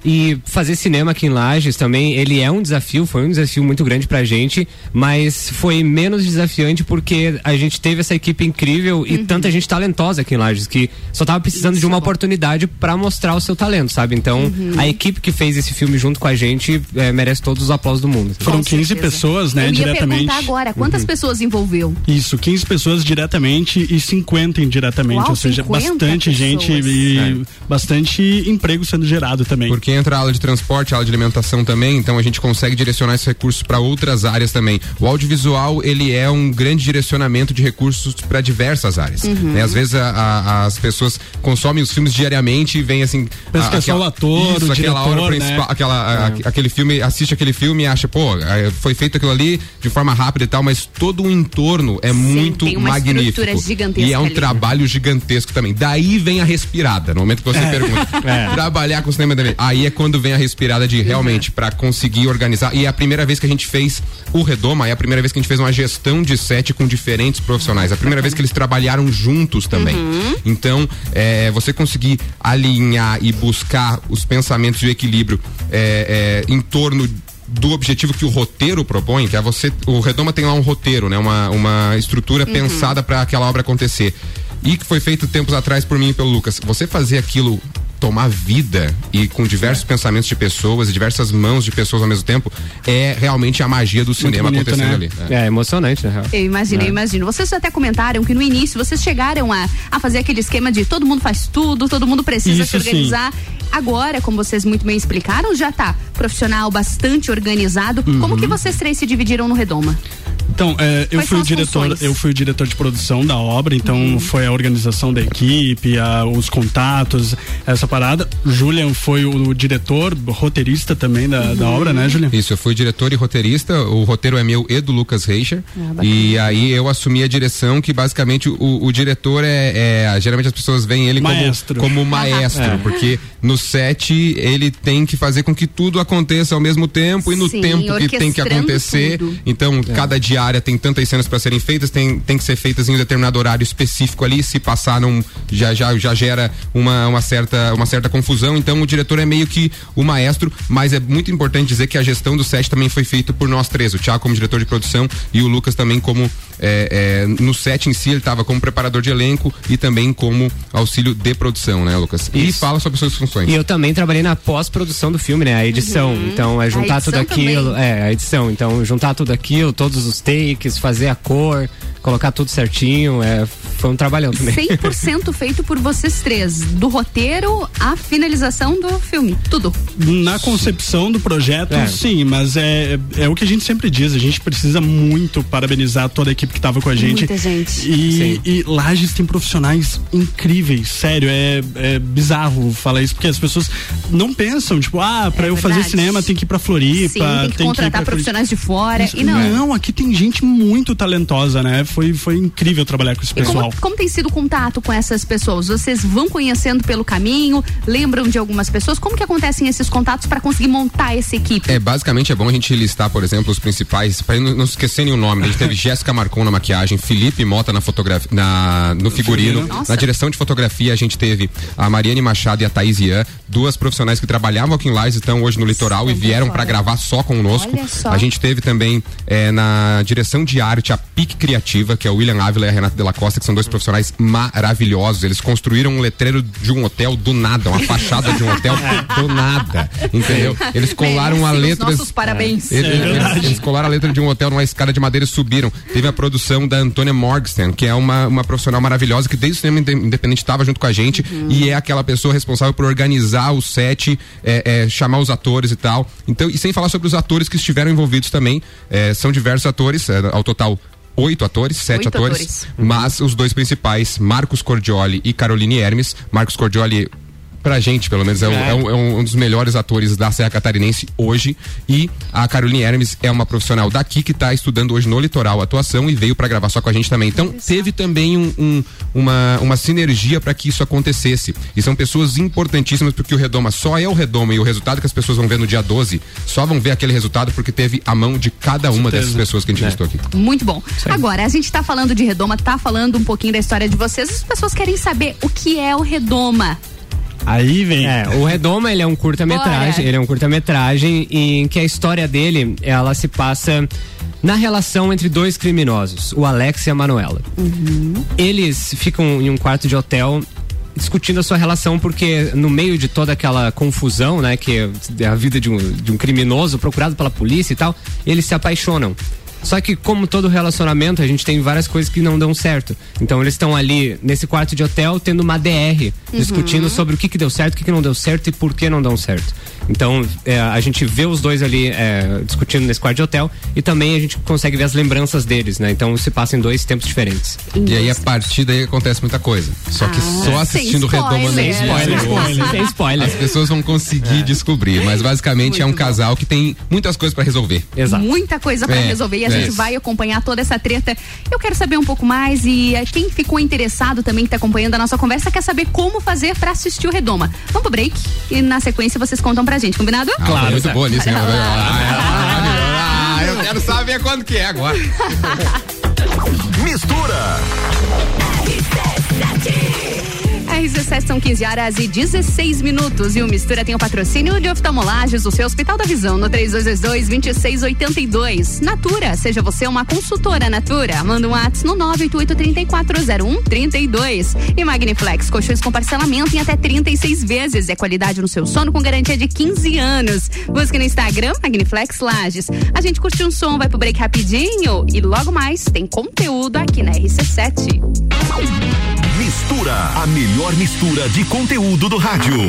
E fazer cinema aqui em Lages também, ele é um desafio, foi um desafio muito grande pra gente, mas foi menos desafiante porque a gente teve essa equipe incrível e tanta gente talentosa aqui em Lages que só tava precisando de uma oportunidade pra mostrar o seu talento, sabe? Então, Uhum. a equipe que fez esse filme junto com a gente eh, merece todos os aplausos do mundo. Foram 15 pessoas, né, Eu ia diretamente. perguntar agora, quantas Uhum. pessoas envolveu? Isso, 15 pessoas diretamente e 50 indiretamente, Uau, ou seja, 50 bastante gente pessoas. e É. bastante emprego sendo gerado também. Porque que entra a ala de transporte, a ala de alimentação também, então a gente consegue direcionar esses recursos para outras áreas também. O audiovisual, ele é um grande direcionamento de recursos para diversas áreas. Uhum. né? Às vezes a- a- as pessoas consomem os filmes diariamente e vem assim. Pensa que é só o ator, isso, o aquela diretor, hora né? principal, aquela, a- É. aquele filme, assiste aquele filme e acha, pô, eh, foi feito aquilo ali de forma rápida e tal, mas todo o entorno é muito tem uma magnífico. gigantesca E é um ali. trabalho gigantesco também. Daí vem a respirada, no momento que você É. pergunta. É. Trabalhar com cinema também. Aí é quando vem a respirada de realmente pra conseguir organizar. E é a primeira vez que a gente fez o Redoma, é a primeira vez que a gente fez uma gestão de set com diferentes profissionais. É a primeira vez que eles trabalharam juntos também. Então, é, você conseguir alinhar e buscar os pensamentos e o equilíbrio é, é, em torno do objetivo que o roteiro propõe, que é você. O Redoma tem lá um roteiro, né? Uma, uma estrutura Uhum. pensada para aquela obra acontecer. E que foi feito tempos atrás por mim e pelo Lucas. Você fazer aquilo tomar vida e com diversos pensamentos de pessoas e diversas mãos de pessoas ao mesmo tempo é realmente a magia do cinema bonito, acontecendo né? ali. É emocionante, na real. Eu imagino, É. eu imagino. Vocês até comentaram que no início vocês chegaram a, a fazer aquele esquema de todo mundo faz tudo, todo mundo precisa Isso se organizar. Agora, como vocês muito bem explicaram, já tá profissional bastante organizado. Como Uhum. que vocês três se dividiram no Redoma? Então, é, eu Quais fui o diretor, funções? eu fui o diretor de produção da obra, então foi a organização da equipe, a- os contatos, essa parada. Julian foi o, diretor, roteirista também da, da obra, né, Julian? Isso, eu fui diretor e roteirista. O roteiro é meu e do Lucas Reicher. Ah, e aí eu assumi a direção, que basicamente o, o diretor é, é- Geralmente as pessoas veem ele Maestro. como, como maestro, É. porque no set ele tem que fazer com que tudo aconteça ao mesmo tempo e no Sim, tempo que tem que acontecer. tudo. Então, cada diária tem tantas cenas para serem feitas, tem, tem que ser feitas em um determinado horário específico ali. Se passar, não, já, já, já gera uma, uma, certa, uma certa confusão. Então, o diretor é meio que o maestro, mas é muito importante dizer que a gestão do set também foi feita por nós três: o Thiago como diretor de produção e o Lucas também como. É, é, no set em si, ele estava como preparador de elenco e também como auxílio de produção, né, Lucas? E Isso. fala sobre suas funções. E eu também trabalhei na pós-produção do filme, né? A edição. Então é juntar tudo aquilo. também. É, a edição. Então, juntar tudo aquilo, todos os takes, fazer a cor, colocar tudo certinho. É, foi um trabalhão também. 100% feito por vocês três, do roteiro à finalização do filme, tudo. Na concepção do projeto, É. sim, mas é, é o que a gente sempre diz, a gente precisa muito parabenizar toda a equipe que estava com a gente. Muita gente. E, Sim. e Lages tem profissionais incríveis, sério, é, é bizarro falar isso, porque as pessoas não pensam, tipo, ah, pra eu fazer É verdade. cinema tem que ir pra Floripa, Sim, tem que ir contratar pra profissionais de fora. Isso- E não. Não, aqui tem gente muito talentosa, né? Foi, foi incrível trabalhar com esse pessoal. como, como tem sido o contato com essas pessoas? Vocês vão conhecendo pelo caminho, lembram de algumas pessoas? Como que acontecem esses contatos para conseguir montar essa equipe? É, basicamente é bom a gente listar, por exemplo, os principais, para não, não esquecer nenhum nome. A gente teve Jéssica Marcon na maquiagem, Felipe Mota na fotografia, na, no figurino. Nossa. Na direção de fotografia a gente teve a Mariane Machado e a Thaís Ian, duas profissionais que trabalhavam aqui em Lages, estão hoje no litoral e vieram para gravar só conosco. Olha só. A gente teve também é, na direção de arte a PIC Criativa, que é o William Ávila e a Renata Della Costa, que são dois profissionais maravilhosos. Eles construíram um letreiro de um hotel do nada, uma fachada de um hotel do nada. Entendeu? Eles colaram a letra. nossos parabéns. Eles, É eles- eles colaram a letra de um hotel numa escada de madeira e subiram. Teve a produção da Antônia Morgenstern, que é uma, uma profissional maravilhosa que desde o cinema inde- independente estava junto com a gente e é aquela pessoa responsável por organizar o set, é, é, chamar os atores e tal. Então, e sem falar sobre os atores que estiveram envolvidos também. É, são diversos atores, é, ao total. Oito atores, sete Oito atores, atores. mas os dois principais, Marcos Cordioli e Caroline Hermes. Marcos Cordioli pra gente, pelo menos, é, um- É. é um, é um dos melhores atores da Serra Catarinense hoje. E a Caroline Hermes é uma profissional daqui que está estudando hoje no litoral atuação e veio para gravar só com a gente também. Então, teve também um- um- uma, uma sinergia para que isso acontecesse. E são pessoas importantíssimas, porque o Redoma só é o Redoma e o resultado que as pessoas vão ver no dia 12 só vão ver aquele resultado porque teve a mão de cada uma dessas pessoas que a gente É. listou aqui. Muito bom. Agora, a gente tá falando de Redoma, tá falando um pouquinho da história de vocês. As pessoas querem saber o que é o Redoma. Aí vem. É, o Redoma, ele é um curta-metragem, ele é um curta-metragem em que a história dele, ela se passa na relação entre dois criminosos, o Alex e a Manuela. Eles ficam em um quarto de hotel discutindo a sua relação porque no meio de toda aquela confusão, né, que é a vida de um, de um criminoso procurado pela polícia e tal, eles se apaixonam. Só que, como todo relacionamento, a gente tem várias coisas que não dão certo. Então, eles estão ali nesse quarto de hotel tendo uma DR, Uhum. discutindo sobre o que, que deu certo, o que, que não deu certo e por que não deu certo. Então, é, a gente vê os dois ali é, discutindo nesse quarto de hotel e também a gente consegue ver as lembranças deles, né? Então, se passa em dois tempos diferentes. E aí, a partir daí acontece muita coisa. Só que Ah, só assistindo sem Redoma spoiler. não Sem spoiler. Sem spoiler. As pessoas vão conseguir descobrir. Mas basicamente é um casal que tem muitas coisas pra resolver. Muita coisa pra É, resolver e a é gente isso. vai acompanhar toda essa treta. Eu quero saber um pouco mais e eh, quem ficou interessado também que tá acompanhando a nossa conversa quer saber como fazer pra assistir o Redoma. Vamos pro break e na sequência vocês contam pra gente, combinado? Ah, muito boa nisso, né? Ah, eu quero saber quando que é agora. Mistura. RC7 são 15 horas e 16 minutos e o Mistura tem o patrocínio de oftalmolagens do seu Hospital da Visão no 3222-2682. Natura, seja você uma consultora Natura. Manda um WhatsApp no 988-3401-32. E Magniflex, colchões com parcelamento em até 36 vezes. É qualidade no seu sono com garantia de 15 anos. Busque no Instagram Magniflex Lages. A gente curte um som, vai pro break rapidinho e logo mais tem conteúdo aqui na RC7. Mistura, a melhor mistura de conteúdo do rádio.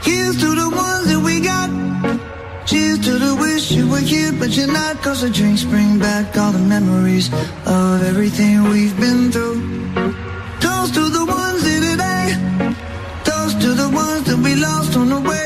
Here's to the ones that we got. Cheers to the wish you were here, but you're not. Cause the drinks bring back all the memories of everything we've been through. Toast to the ones here today. Toast to the ones that we lost on the way.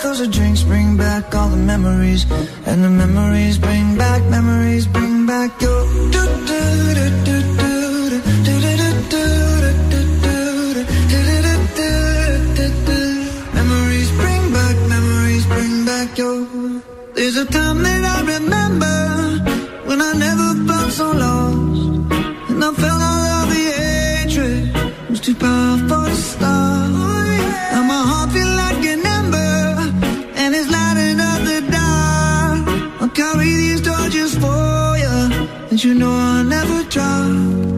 Cause the drinks bring back all the memories. And the memories bring back, memories bring back your. do, do, do, do, do, do, do, do, do, do, do, do, do. Memories bring back, memories bring back your. There's a time that I remember when I never felt so lost. And I felt all of the hatred was too powerful to stop. You know I'll never drop.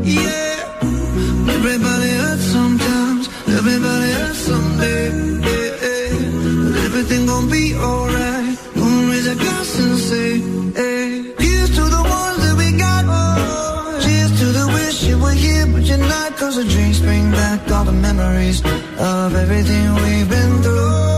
Yeah. Everybody hurts sometimes, everybody hurts someday. Yeah, yeah. But everything gon' be alright. Gonna raise a glass and say, hey. Here's to the ones that we got. Oh. Cheers to the wish you were here, but you're not. Cause the drinks bring back all the memories of everything we've been through.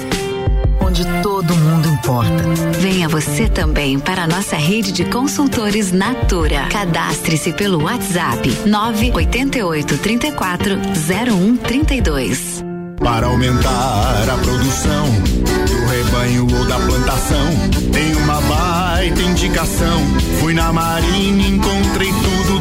Onde todo mundo importa. Venha você também para a nossa rede de consultores Natura. Cadastre-se pelo WhatsApp 988 34 0132. Para aumentar a produção do rebanho ou da plantação, tem uma baita indicação. Fui na Marinha, encontrei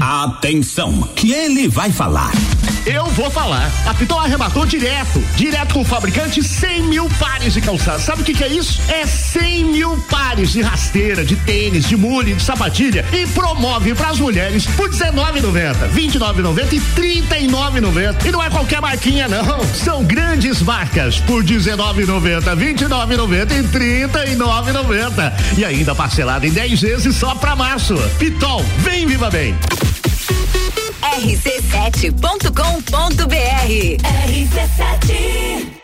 Atenção, que ele vai falar. Eu vou falar. A Pitol arrematou direto, direto com o fabricante 100 mil pares de calçados. Sabe o que, que é isso? É 100 mil pares de rasteira, de tênis, de mule, de sapatilha e promove para as mulheres por R$19,90, R$29,90 e R$39,90. E não é qualquer marquinha, não. São grandes marcas por R$19,90, R$29,90 e R$39,90. E ainda parcelado em 10 vezes só para março. Pitol, vem viva bem. rc7.com.br RC7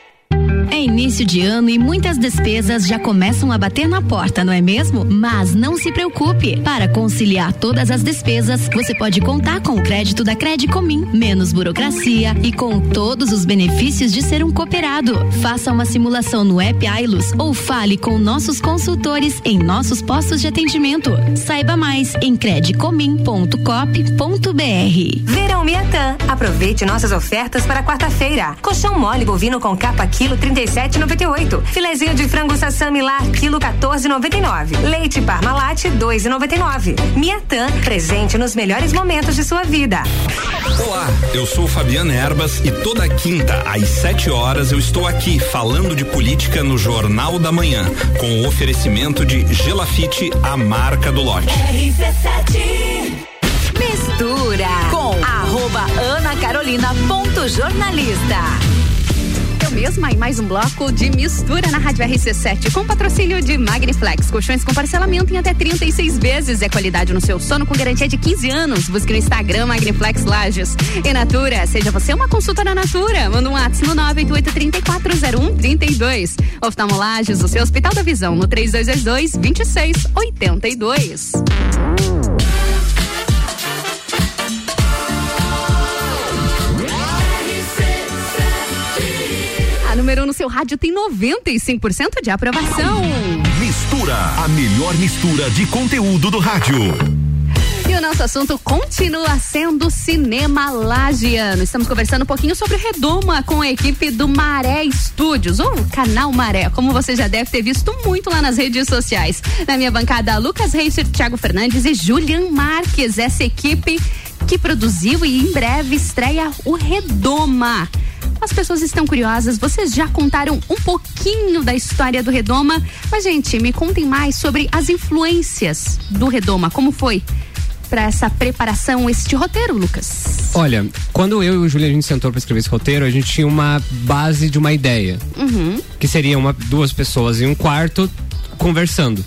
É início de ano e muitas despesas já começam a bater na porta, não é mesmo? Mas não se preocupe. Para conciliar todas as despesas, você pode contar com o crédito da Credicomim, menos burocracia e com todos os benefícios de ser um cooperado. Faça uma simulação no app Ailus ou fale com nossos consultores em nossos postos de atendimento. Saiba mais em credicomim.cop.br. Verão Miatã. Aproveite nossas ofertas para quarta-feira. Colchão mole bovino com capa quilo 37,98. Filezinho de frango sassami lar quilo 14,99. Leite Parmalat 2,99. Miatã, presente nos melhores momentos de sua vida. Olá, eu sou Fabiana Erbas e toda quinta às 7 horas eu estou aqui falando de política no Jornal da Manhã, com o oferecimento de Gelafite, a marca do lote. Mistura com arroba Ana Carolina ponto jornalista. Mesma em mais um bloco de mistura na Rádio RC7 com patrocínio de Magniflex. Colchões com parcelamento em até 36 vezes. É qualidade no seu sono com garantia de 15 anos. Busque no Instagram Magniflex Lages. E Natura, seja você uma consultora Natura. Manda um WhatsApp no 988-3401-32. Oftalmolages, o seu Hospital da Visão no 3222-2682. A número 1 no seu rádio tem 95% de aprovação. Mistura, a melhor mistura de conteúdo do rádio. E o nosso assunto continua sendo cinema lagiano. Estamos conversando um pouquinho sobre Redoma com a equipe do Maré Studios, ou Canal Maré, como você já deve ter visto muito lá nas redes sociais. Na minha bancada, Lucas Reis, Thiago Fernandes e Julian Marques, essa equipe que produziu e em breve estreia o Redoma. As pessoas estão curiosas, vocês já contaram um pouquinho da história do Redoma, mas gente, me contem mais sobre as influências do Redoma, como foi? para essa preparação, este roteiro, Lucas? Olha, quando eu e o Júlio a gente sentou para escrever esse roteiro, a gente tinha uma base de uma ideia. Uhum. Que seria uma, duas pessoas em um quarto conversando.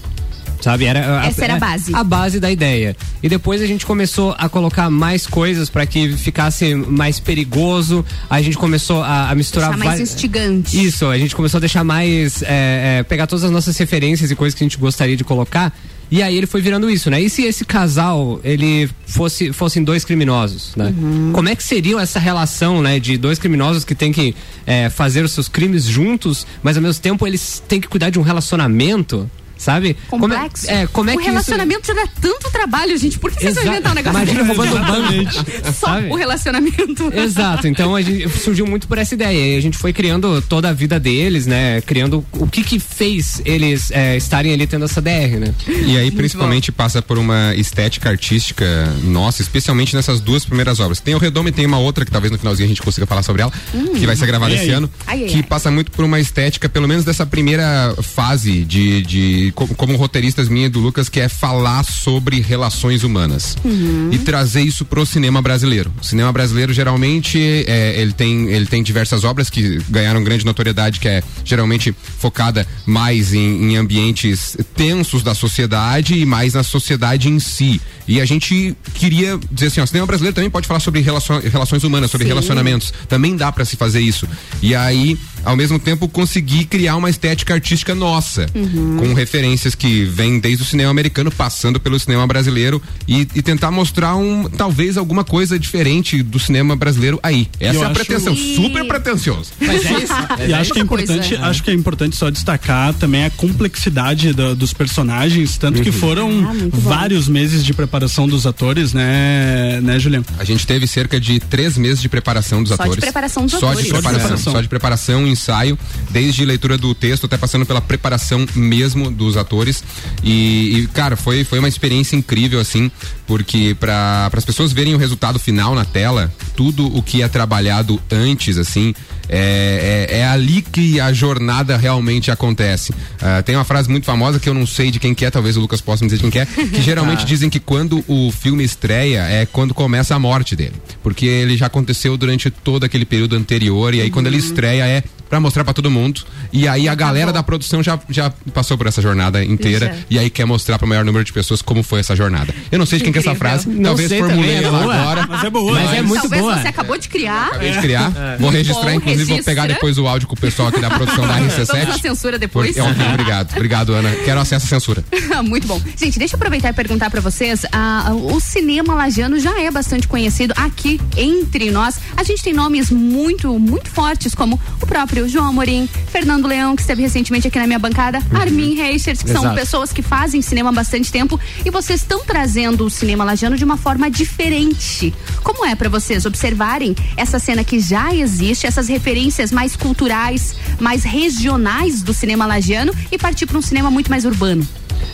Sabe? Era Essa era a base. A base da ideia. E depois a gente começou a colocar mais coisas para que ficasse mais perigoso. A gente começou a, a misturar Deixar mais instigante. Isso, a gente começou a deixar mais. é, é, pegar todas as nossas referências e coisas que a gente gostaria de colocar. E aí ele foi virando isso, né? E se esse casal, ele fosse fossem dois criminosos, né? Como é que seria essa relação, né? De dois criminosos que têm que é, fazer os seus crimes juntos, mas ao mesmo tempo eles têm que cuidar de um relacionamento, sabe? Como é- Complexo. é, como é o que isso- relacionamento já dá tanto trabalho, gente. Por que vocês vão Exa- inventar um negócio Imagina desse? roubando um banco. Só sabe? o relacionamento. Exato, então a gente surgiu muito por essa ideia. E a gente foi criando toda a vida deles, né? Criando o que que fez eles é, estarem ali tendo essa DR, né? E aí, principalmente, passa por uma estética artística nossa, especialmente nessas duas primeiras obras. Tem o Redomo e tem uma outra que talvez no finalzinho a gente consiga falar sobre ela, Hum. que vai ser gravada esse ano, Ai, ai, que ai. passa muito por uma estética, pelo menos dessa primeira fase de, de co- como roteiristas minha e do Lucas, que é falar sobre relações humanas Uhum. e trazer isso pro cinema brasileiro. O cinema brasileiro geralmente é, ele tem ele tem diversas obras que ganharam grande notoriedade, que é geralmente focada mais em, em ambientes tensos da sociedade e mais na sociedade em si. E a gente queria dizer assim, ó, o cinema brasileiro também pode falar sobre relaço- relações humanas, sobre Sim. relacionamentos. Também dá pra se fazer isso. E aí, ao mesmo tempo, conseguir criar uma estética artística nossa, Uhum. com referências que vêm desde o cinema americano, passando pelo cinema brasileiro e, e tentar mostrar um talvez alguma coisa diferente do cinema brasileiro aí. Essa Eu é a pretensão, E- super pretensioso. Mas é isso. e acho que é importante, né? acho que é importante só destacar também a complexidade da- dos personagens, tanto que Uhum. foram vários meses de preparação dos atores, né, né, Juliano? A gente teve cerca de três meses de preparação dos Só de atores. preparação dos só atores. De preparação, só de preparação, ensaio, desde leitura do texto até passando pela preparação mesmo dos atores. E, e, cara, foi, foi uma experiência incrível, assim, porque para as pessoas verem o resultado final na tela, tudo o que é trabalhado antes, assim, é, é, é ali que a jornada realmente acontece. Ah, tem uma frase muito famosa que eu não sei de quem que é, talvez o Lucas possa me dizer de quem que é, que geralmente Tá. dizem que quando o filme estreia é quando começa a morte dele. Porque ele já aconteceu durante todo aquele período anterior, e aí quando ele estreia é pra mostrar pra todo mundo. E aí a galera da produção já, já passou por essa jornada inteira, Já. e aí quer mostrar pro maior número de pessoas como foi essa jornada. Eu não sei de quem que é essa frase, Não talvez formulei é ela boa. agora. Mas é boa. Mas é muito Talvez boa. você acabou de criar. Acabei de criar. Vou registrar, Bom, inclusive, vou pegar registra. depois o áudio com o pessoal aqui da produção da RC7. Vamos na censura depois. Porque- ok, obrigado. Obrigado, Ana. Quero acesso à censura. Muito bom. Gente, deixa eu aproveitar e perguntar pra vocês. ah, o cinema lagiano já é bastante conhecido aqui entre nós. A gente tem nomes muito, muito fortes, como o próprio João Amorim, Fernando Leão, que esteve recentemente aqui na minha bancada, Armin Reichert, que são Exato. pessoas que fazem cinema há bastante tempo. E vocês estão trazendo o cinema lagiano de uma forma diferente. Como é pra vocês observarem essa cena que já existe, essas referências mais culturais, mais regionais do cinema lagiano e partir pra um cinema muito mais urbano?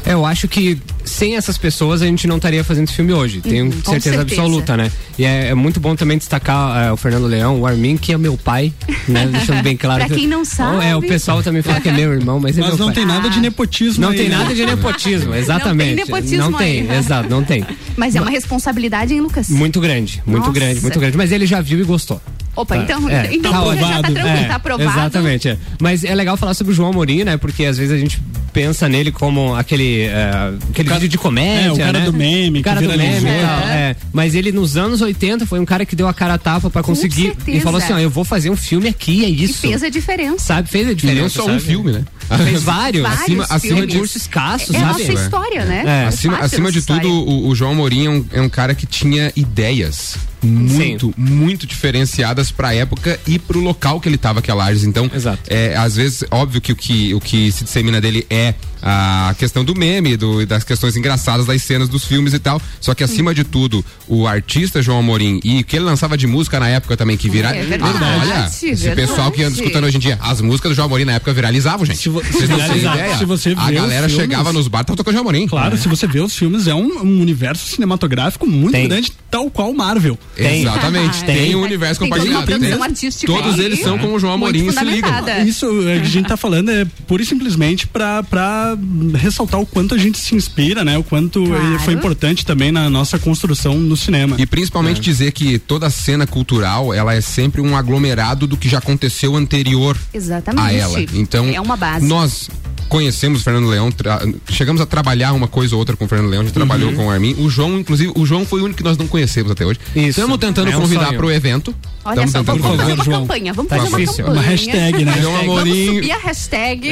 É, eu acho que sem essas pessoas a gente não estaria fazendo esse filme hoje. Tenho Uhum, certeza, certeza. absoluta, né? E é, é muito bom também destacar é, o Fernando Leão, o Armin, que é meu pai, né? Deixando bem claro. Pra que- quem não sabe. É, o pessoal também fala que é meu irmão, mas é Mas meu não pai. tem nada de nepotismo Não aí, tem né? nada de nepotismo, exatamente. nepotismo Não tem, aí. exato, não tem. Mas é uma responsabilidade, hein, Lucas? Muito grande, muito Nossa. grande, muito grande. Mas ele já viu e gostou. Opa, então, É, então tá já tá tranquilo, É, tá aprovado. Exatamente. é. Mas é legal falar sobre o João Amorim, né? Porque às vezes a gente pensa nele como aquele, é, aquele vídeo de comédia. É, o cara né? do meme, O cara que do meme viralizou. e tal. É. Mas ele nos anos 80 foi um cara que deu a cara a tapa pra conseguir. certeza. E falou assim: ó, eu vou fazer um filme aqui, é E isso. fez a diferença. Sabe, fez a diferença. não só um sabe? filme, né? Fez vários. Vários acima, acima de recursos escassos, É a sabe? nossa história, né? É. Acima, acima de tudo, o, o João Amorim é um, é um cara que tinha ideias muito, muito diferenciadas pra época e pro local que ele tava, que é Lages. Então, é, às vezes, óbvio que o que, o que se dissemina dele é a questão do meme, do, das questões engraçadas das cenas dos filmes e tal. Só que, acima de tudo, o artista João Amorim e o que ele lançava de música na época também, que vira. É verdade, Ah, olha, esse verdade. pessoal que anda escutando hoje em dia, as músicas do João Amorim na época viralizavam, gente. Vocês não têm ideia. Se você a galera filmes- chegava nos bar, tava tocando João Amorim. Claro, se você vê os filmes, é um, um universo cinematográfico muito Tem. grande, tal qual Marvel. Tem. Exatamente, tem, um universo Tem toda uma compartilhado. Tem. artística Todos eles são como o João Amorim se ligam. Isso é, que a gente tá falando é pura e simplesmente pra, pra ressaltar o quanto a gente se inspira, né? O quanto Claro. eh, foi importante também na nossa construção no cinema. E principalmente dizer que toda cena cultural, ela é sempre um aglomerado do que já aconteceu anterior Exatamente. a ela. Então, é uma base. nós conhecemos o Fernando Leão, chegamos a trabalhar uma coisa ou outra com o Fernando Leão, a gente trabalhou Uhum. com o Armin. O João, inclusive, o João foi o único que nós não conhecemos até hoje. Estamos tentando É um convidar sonho. para o evento. Olha Estamos só, tentando vamos fazer uma campanha. Vamos Tá fazer uma difícil. campanha. Uma hashtag, né? João Amorim- Vamos subir a hashtag.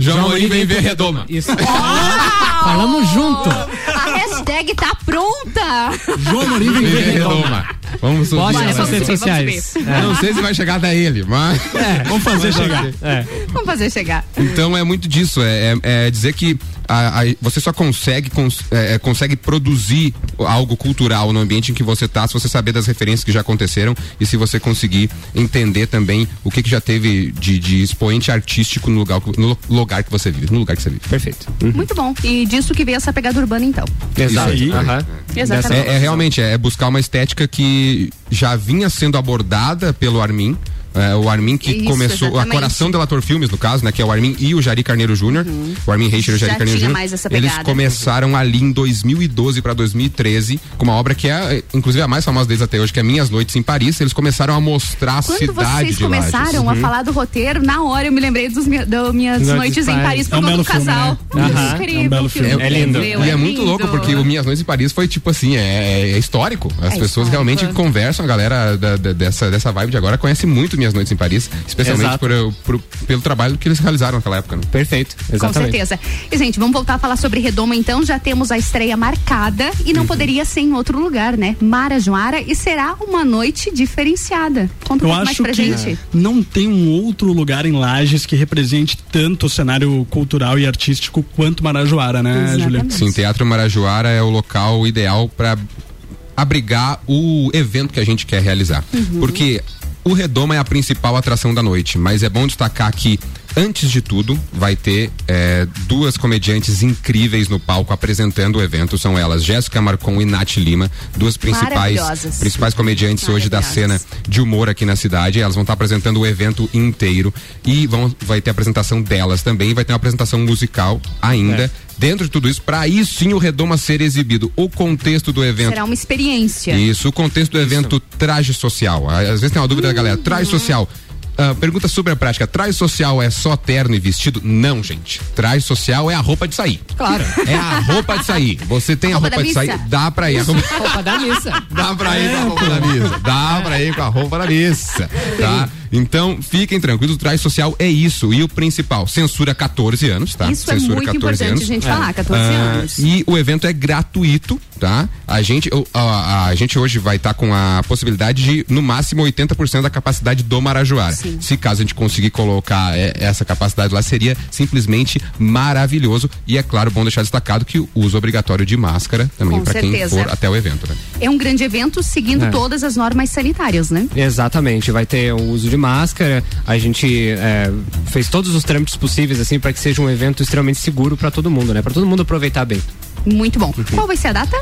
João Amorim vem ver Redoma. Isso. Falamos junto. A hashtag tá pronta. João Amorim vem ver Redoma. Vamos subir. Posta essa nas redes sociais. Eu Não sei se vai chegar até ele, mas. vamos fazer Mas chegar. ok. Vamos fazer chegar. Então é muito disso, é, é- é dizer que a- a- você só consegue, cons- é, é, consegue produzir algo cultural no ambiente em que você está, se você saber das referências que já aconteceram e se você conseguir entender também o que, que já teve de, de expoente artístico no lugar, no lugar que você vive, no lugar que você vive. Perfeito. Muito bom. E disso que veio essa pegada urbana, então. Exato. Isso aí. Aham. Exatamente. É, é realmente é buscar uma estética que já vinha sendo abordada pelo Armin. É, o Armin que Isso, começou, a exatamente. Coração Delator Filmes, no caso, né? Que é o Armin e o Jari Carneiro Júnior. O Armin Reicher e o Jari Uhum. Já Carneiro Júnior. Eles começaram ali em 2012 para 2013 com uma obra que é, inclusive, a mais famosa deles até hoje, que é Minhas Noites em Paris. Eles começaram a mostrar a Quando cidade vocês começaram a Uhum. falar do roteiro, na hora eu me lembrei dos mi das minhas Noites noites em Paris. Por É um conta do filme, casal. né? Incrível. É um belo filme. É, é lindo. E é, muito lindo. louco, porque o Minhas Noites em Paris foi tipo assim, é, é histórico. As É pessoas histórico. realmente conversam, a galera da- da- dessa, dessa vibe de agora conhece muito Minhas Noites em Paris, especialmente por, por- pelo trabalho que eles realizaram naquela época. Né? Perfeito, Com certeza. E, gente, vamos voltar a falar sobre Redoma, então. Já temos a estreia marcada e Uhum. não poderia ser em outro lugar, né? Marajoara e será uma noite diferenciada. Conta um Eu pouco mais pra que gente. não tem um outro lugar em Lages que represente tanto o cenário cultural e artístico quanto Marajoara, né, Julia? Sim, Teatro Marajoara é o local ideal para abrigar o evento que a gente quer realizar. Uhum. Porque o Redoma é a principal atração da noite, mas é bom destacar que Antes de tudo, vai ter é, duas comediantes incríveis no palco apresentando o evento. São elas Jéssica Marcon e Nath Lima, duas principais, principais comediantes hoje da cena de humor aqui na cidade. Elas vão estar apresentando o evento inteiro e vão, vai ter a apresentação delas também. Vai ter uma apresentação musical ainda. É. Dentro de tudo isso, para aí sim o Redoma ser exibido. O contexto do evento. Será uma experiência. Isso, o contexto do evento traje social. Às vezes tem uma dúvida da galera. Traje social. Ah, pergunta sobre a prática. Traje social é só terno e vestido? Não, gente. Traje social é a roupa de sair. Claro. É a roupa de sair. Você tem a Roupa roupa, da de sair? Dá pra ir. A roupa... Roupa da missa. Dá pra ir com a roupa da missa. Dá pra ir com a roupa da missa. Tá? Então, fiquem tranquilos, o traje social é isso. E o principal, censura 14 anos, tá? Isso é censura muito importante a gente falar, 14 Ah, anos. E o evento é gratuito, tá? A gente, a, a gente hoje vai estar com a possibilidade de, no máximo, 80% da capacidade do Marajoara. Se caso a gente conseguir colocar é, essa capacidade lá, seria simplesmente maravilhoso. E é claro, bom deixar destacado que o uso obrigatório de máscara também para quem for até o evento, né? É um grande evento seguindo É. todas as normas sanitárias, né? Exatamente, vai ter o uso de máscara. A gente é, fez todos os trâmites possíveis assim para que seja um evento extremamente seguro para todo mundo, né? Para todo mundo aproveitar bem. Muito bom. Qual vai ser a data?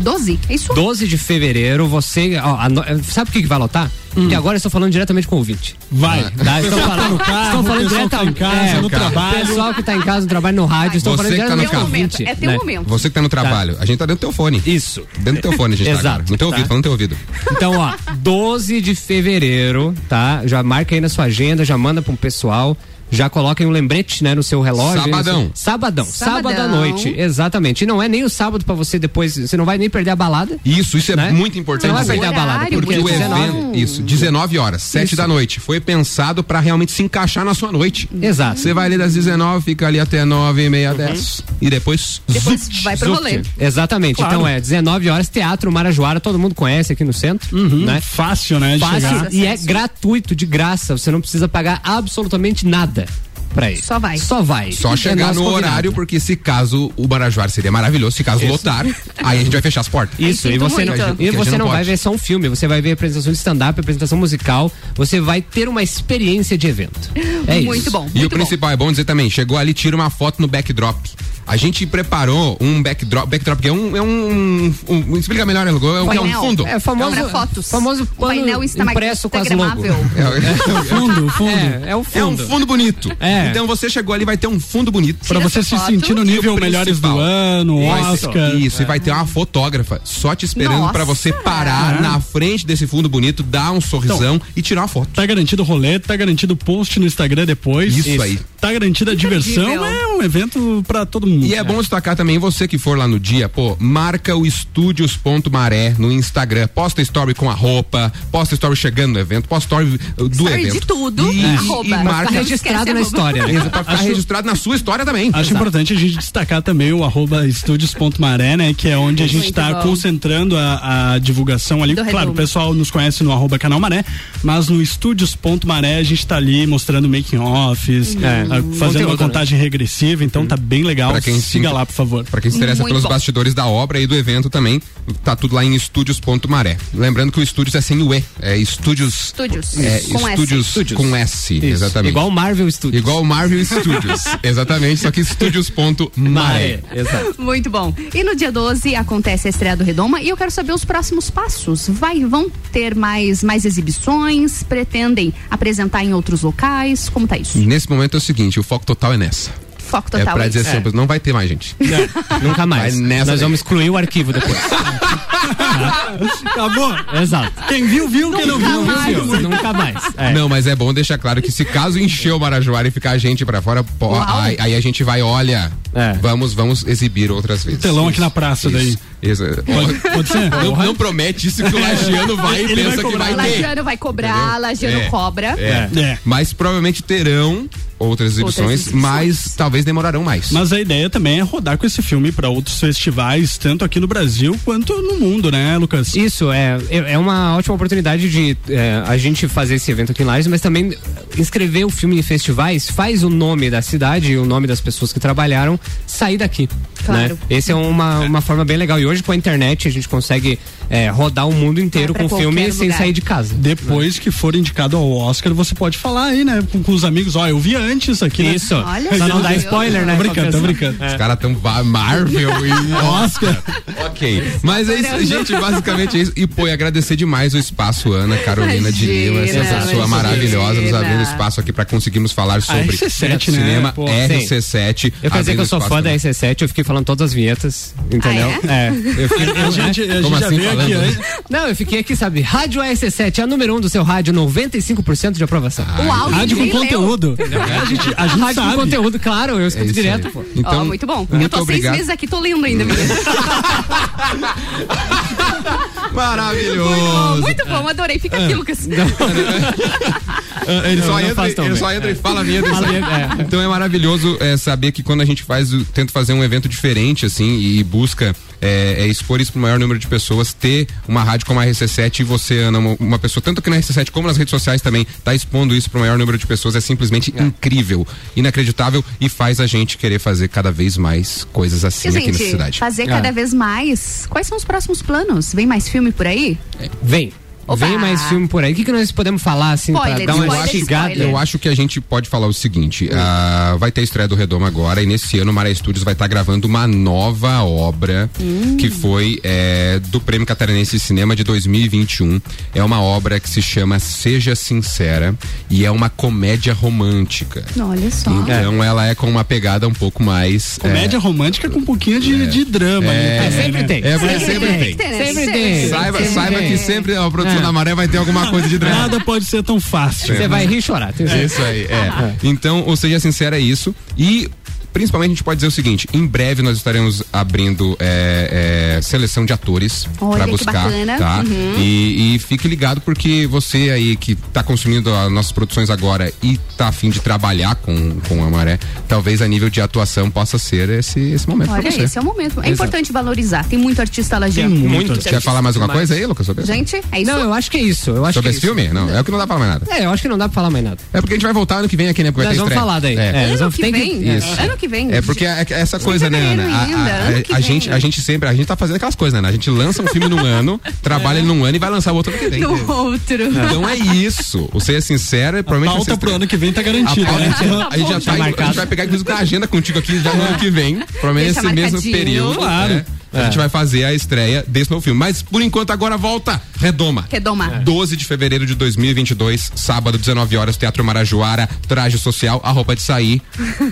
12, é isso? 12 de fevereiro, você. ó, a no- sabe o que, que vai lotar? Porque agora eu estou falando diretamente com o ouvinte. Vai. Tá? Estou Pessoal que tá falando, no carro, estou falando pessoal que tá diretamente em casa, no trabalho. Pessoal que está em casa, no trabalho, no rádio, estou Você falando tá no diretamente com o carro. ouvinte. É teu né? momento. Você que tá no trabalho, a gente tá dentro do teu fone. Isso. Dentro do teu fone a gente tá Exato. No teu tá. ouvido, falando no teu ouvido. Então, ó, 12 de fevereiro, tá? Já marca aí na sua agenda, já manda para um pessoal. Já coloca aí um lembrete, né, no seu relógio. Sabadão. Seu- Sabadão. Sabadão. Sábado à noite, exatamente. E não é nem o sábado pra você depois, você não vai nem perder a balada. Isso, isso é Né? muito Você importante. não vai perder a balada, Porque porque o 19 evento, isso, 19 horas, 7 Isso. da noite, foi pensado pra realmente se encaixar na sua noite. Exato. Você vai ali das 19, fica ali até 9 e meia, 10. E depois. Depois vai pro Zup. rolê. Exatamente. Claro. Então é 19 horas, Teatro Marajoara, todo mundo conhece aqui no centro, né? Fácil, né? Fácil e é gratuito, de graça. Você não precisa pagar absolutamente nada pra ir. Só vai. Só vai. Só É chegar nosso no convidado. horário, porque se caso o Marajoara seria maravilhoso, se caso Isso. lotar, aí a gente vai fechar as portas. Isso, e você, não, muito. A e você não não, vai ver só um filme, você vai ver apresentação de stand-up, apresentação musical, você vai ter uma experiência de evento. É Muito isso. bom. E muito o principal, é bom dizer também, chegou ali, tira uma foto no backdrop. A gente preparou um backdrop, backdrop que é um, é um, um- um- explica melhor, né, Lugo? É um, é um Painel. fundo. É famoso, fotos. famoso painel Instagram- impresso com as logo. instagramável. É, Fundo, fundo. É, é o é um fundo. fundo bonito. É. Então você chegou ali, vai ter um fundo bonito. Pra você se sentir no nível E melhores do ano, Oscar. Isso, e vai ter uma fotógrafa só te esperando Nossa. pra você parar É. na frente desse fundo bonito, dar um sorrisão e tirar uma foto. Tá garantido o rolê, tá garantido o post no Instagram depois. Isso aí. Tá garantida a diversão, é um evento pra todo mundo. E é bom destacar também, você que for lá no dia, pô, marca o estúdios.maré no Instagram. Posta story com a roupa, posta story chegando no evento, posta story uh, do Story evento. de tudo, E, arroba. e marca registrado na história. né? Pra ficar registrado na sua história também. Acho importante a gente destacar também o arroba estúdios.maré, né? Que é onde a gente está concentrando a, a divulgação ali. Do claro, resumo. o pessoal nos conhece no arroba canal Maré, mas no estúdios.maré a gente tá ali mostrando making offs, É. ah, fazendo Conteúdo, uma né? contagem regressiva, então tá bem legal. Pra quem Siga se- lá, por favor. Pra quem se interessa Muito pelos bom. bastidores da obra e do evento também, tá tudo lá em estúdios.maré. Lembrando que o estúdios é sem o E, é estúdios. Estúdios. É, Com S. estúdios Estúdios. com S, Isso. exatamente. Igual o Marvel Studios. Igual o Marvel Studios, exatamente, só que estúdios.maré. Exato. Muito bom. E no dia 12 acontece a estreia do Redoma e eu quero saber os próximos passos. Vai, vão ter mais, mais exibições? Pretendem apresentar em outros locais? Como tá isso? Nesse momento é o seguinte, o foco total é nessa. Foco é total. pra dizer isso. assim, não vai ter mais gente. Nunca mais. Vai nessa Nós daí. vamos excluir o arquivo depois. Acabou? Exato. Quem viu, viu. Quem não viu, Nunca viu. mais. Nunca mais. É. Não, mas é bom deixar claro que se caso encher o Marajoara e ficar a gente pra fora, pô, aí, aí a gente vai, olha, É. vamos, vamos exibir outras vezes. Telão aqui na praça daí. Isso. Pode, pode ser? Não, não promete isso que o Lagiano vai e Ele vai pensa que cobrar. vai ter. Lagiano vai cobrar, Lagiano É. cobra. É. É. Mas provavelmente terão outras exibições, exibições. mas talvez demorarão mais. Mas a ideia também é rodar com esse filme para outros festivais, tanto aqui no Brasil quanto no mundo, né, Lucas? Isso, é, é é uma ótima oportunidade de é, a gente fazer esse evento aqui em Lages, mas também inscrever o filme em festivais faz o nome da cidade e o nome das pessoas que trabalharam sair daqui. Claro. Né? Esse é uma, uma forma bem legal. E hoje com a internet a gente consegue é, rodar o mundo inteiro com o filme sem lugar. sair de casa. Depois que for indicado ao Oscar, você pode falar aí, né, com, com os amigos, ó, eu vi antes aqui, né? Isso. Olha Pra não só. dar spoiler, né? Tô brincando, tô brincando. Os caras tão Marvel e Oscar. ok. Mas é isso, gente, basicamente é isso. E pô, e agradecer demais o espaço, Ana Carolina de Lima, essa Imagina, pessoa maravilhosa, nos abrindo espaço aqui pra conseguirmos falar sobre RC7, né? cinema Pô, RC7. Eu quero dizer que eu sou fã da também. RC7, eu fiquei falando todas as vinhetas, entendeu? Ah, é? Eu fiquei, eu, A gente, a Como gente já assim veio falando? Aqui antes. Não, eu fiquei aqui, sabe? Rádio RC7 é a número um do seu rádio, 95% de aprovação. Uau, Rádio com conteúdo. A gente, a gente rádio sabe. com conteúdo, claro, eu É escuto isso direto, aí. pô. Então, Ó, muito bom. eu Muito tô obrigado. seis meses aqui, tô lendo ainda, menina. Maravilhoso. muito bom, adorei. Fica aqui, Lucas. Ele, só entra, ele bem. só entra e fala mesmo, é. Então é maravilhoso é, saber que quando a gente faz, tenta fazer um evento diferente, assim, e busca é, é, expor isso para o maior número de pessoas, ter uma rádio como a RC7 e você, Ana, uma, uma pessoa, tanto aqui na RC7 como nas redes sociais também, tá expondo isso para o maior número de pessoas, é simplesmente incrível, inacreditável e faz a gente querer fazer cada vez mais coisas assim E, aqui nessa gente, cidade. fazer É. cada vez mais. Quais são os próximos planos? Vem mais filme por aí? Vem. Opa. Vem mais filme por aí. O que, que nós podemos falar, assim, Spoiler, pra dar uma spoiler, mastigada? spoiler. Eu acho que a gente pode falar o seguinte: ah, vai ter a estreia do Redoma agora, e nesse ano o Maré Studios vai estar gravando uma nova obra Hum. que foi é, do Prêmio Catarinense de Cinema de 2021. É uma obra que se chama Seja Sincera e é uma comédia romântica. Olha só. Então ela é com uma pegada um pouco mais. Comédia romântica com um pouquinho de, de drama. É, ali também, sempre né? tem. É, Sempre sempre tem. tem. né? Sempre tem. Saiba, Sempre saiba tem. que sempre a produção É. da Maré vai ter alguma coisa de drama. Nada pode ser tão fácil. Você vai rir e chorar. certeza. Isso aí, é. Então, ou seja, sincero, é isso. E principalmente a gente pode dizer o seguinte: em breve nós estaremos abrindo é, é, seleção de atores para buscar, tá? Uhum. E, e fique ligado porque você aí que tá consumindo as nossas produções agora e tá afim de trabalhar com, com a Maré, talvez a nível de atuação possa ser esse, esse momento Olha, esse é o momento. É Exato. importante valorizar. Tem muito artista lagiano. Tem muito. artista. Quer falar mais alguma coisa aí, Lucas? Sobre, Gente, é isso? Não, eu acho que é isso. Eu acho sobre que esse é isso. filme? Não, é o que não dá pra falar mais nada. É, eu acho que não dá pra falar mais nada. É porque a gente vai voltar ano que vem aqui, né? Porque vai Nós vamos estreia. falar daí. É. É, Ano que vem? Isso. Ano que vem. É porque é, é essa coisa, né, Ana? A, a- que a vem. gente, a gente sempre, a gente tá fazendo aquelas coisas, né? A gente lança um filme num ano, trabalha ele num ano e vai lançar o outro ano que vem. No outro. Então é isso. O ser sincero, é provavelmente. pauta vocês- pro ano que vem tá garantida, A, pauta, né? a gente- a gente já tá, a gente vai pegar inclusive com a agenda contigo aqui já no ano que vem. Provavelmente Deixa nesse mesmo período. Claro. né, A gente vai fazer a estreia desse novo filme. Mas por enquanto agora volta Redoma. Redoma. 12 de fevereiro de 2022, sábado, 19 horas, Teatro Marajoara, traje social, a roupa de sair,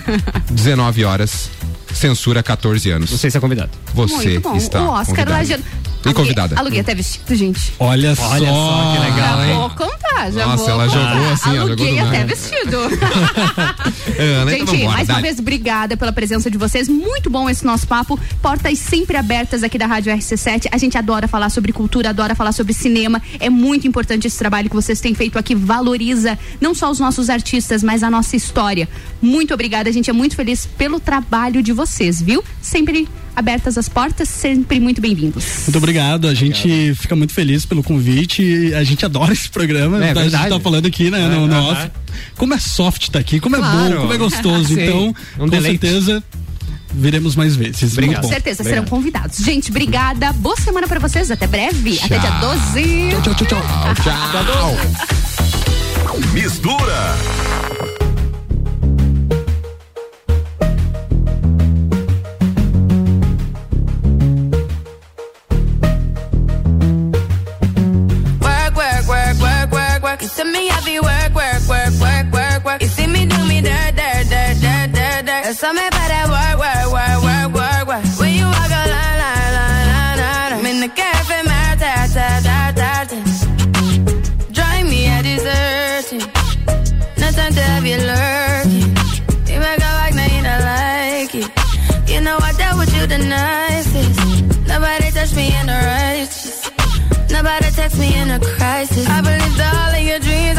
19 horas, censura 14 anos. Você está convidado. Você Muito bom. está o Oscar convidado. E convidada. Aluguei até vestido, gente. Olha, Olha só que legal, já hein? vou contar, já Nossa, vou ela contar. jogou assim, ela Aluguei jogou até vestido. Ana, então Gente, vambora, mais uma vez, obrigada pela presença de vocês. Muito bom esse nosso papo. Portas sempre abertas aqui da Rádio RC7. A gente adora falar sobre cultura, adora falar sobre cinema. É muito importante esse trabalho que vocês têm feito aqui. Valoriza não só os nossos artistas, mas a nossa história. Muito obrigada. A gente é muito feliz pelo trabalho de vocês, viu? Sempre abertas as portas, sempre muito bem-vindos. Muito obrigado, a gente fica muito feliz pelo convite, a gente adora esse programa, É, a gente tá falando aqui, né, É, no, no aham. off. Como é soft tá aqui, como é Claro. bom, como é gostoso, então, Um com deleite. certeza, viremos mais vezes. Obrigado. Muito Com certeza serão convidados. Gente, obrigada. Boa semana pra vocês. Até breve. Até dia 12. Tchau, tchau, tchau. Tchau. Mistura. See me heavy work, work, work, work, work, work. You see me do me dirt, dirt, dirt, dirt, dirt, dirt. There's something about that work, work, work, work, work, work. When you walk a line, line, line, line, line. I'm in the cafe, my ta, ta, ta, ta. Drive me a deserting. No time to have you lurking. You make a like, now you don't like it. You know I dealt with you the nicest. Nobody touched me in the righteous. Nobody text me in a crisis. I believed all of your dreams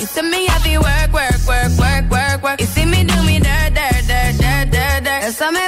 You see me happy work, work, work, work, work, work. You see me do me dirt, dirt, dirt, dirt, dirt, dirt. There's something about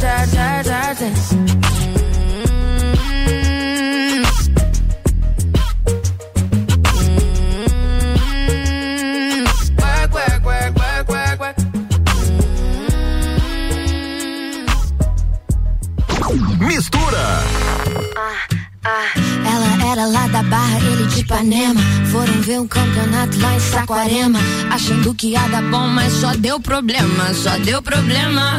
tarde, tarde. Mistura. Ah, ah. Ela era lá da Barra, ele de Ipanema. Foram ver um campeonato lá em Saquarema. Achando que ia dar bom, mas só deu problema, só deu problema.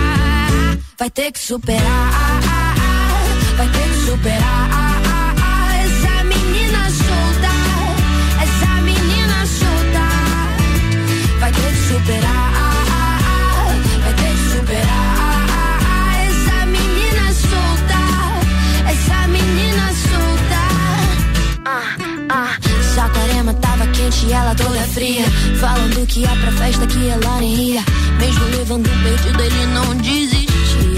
vai ter que superar, vai ter que superar. Essa menina solta, essa menina solta vai ter que superar, vai ter que superar. Essa menina solta, essa menina solta. Ah, ah. Saquarema tava quente e ela toda fria. Falando que ia pra festa que ela nem ia. Mesmo levando perdido, ele não desistia.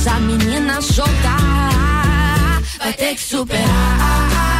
Essa menina solta vai ter que superar,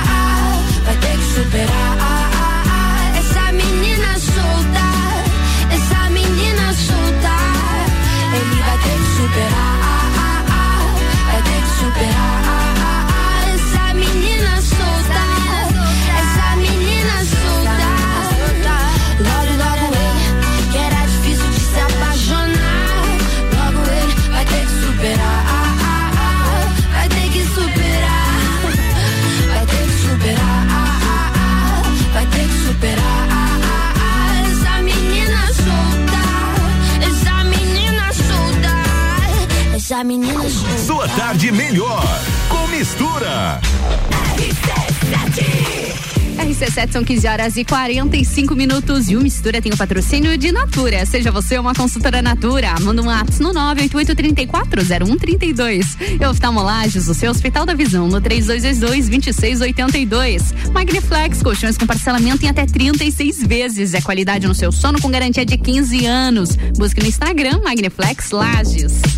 são 15 horas e 45 minutos e o Mistura tem o patrocínio de Natura. Seja você uma consultora Natura, manda um WhatsApp no 988340132. E oftalmolages, o seu Hospital da Visão, no 3222-2682. Magniflex, colchões com parcelamento em até 36 vezes. É qualidade no seu sono com garantia de 15 anos. Busque no Instagram Magniflex Lages.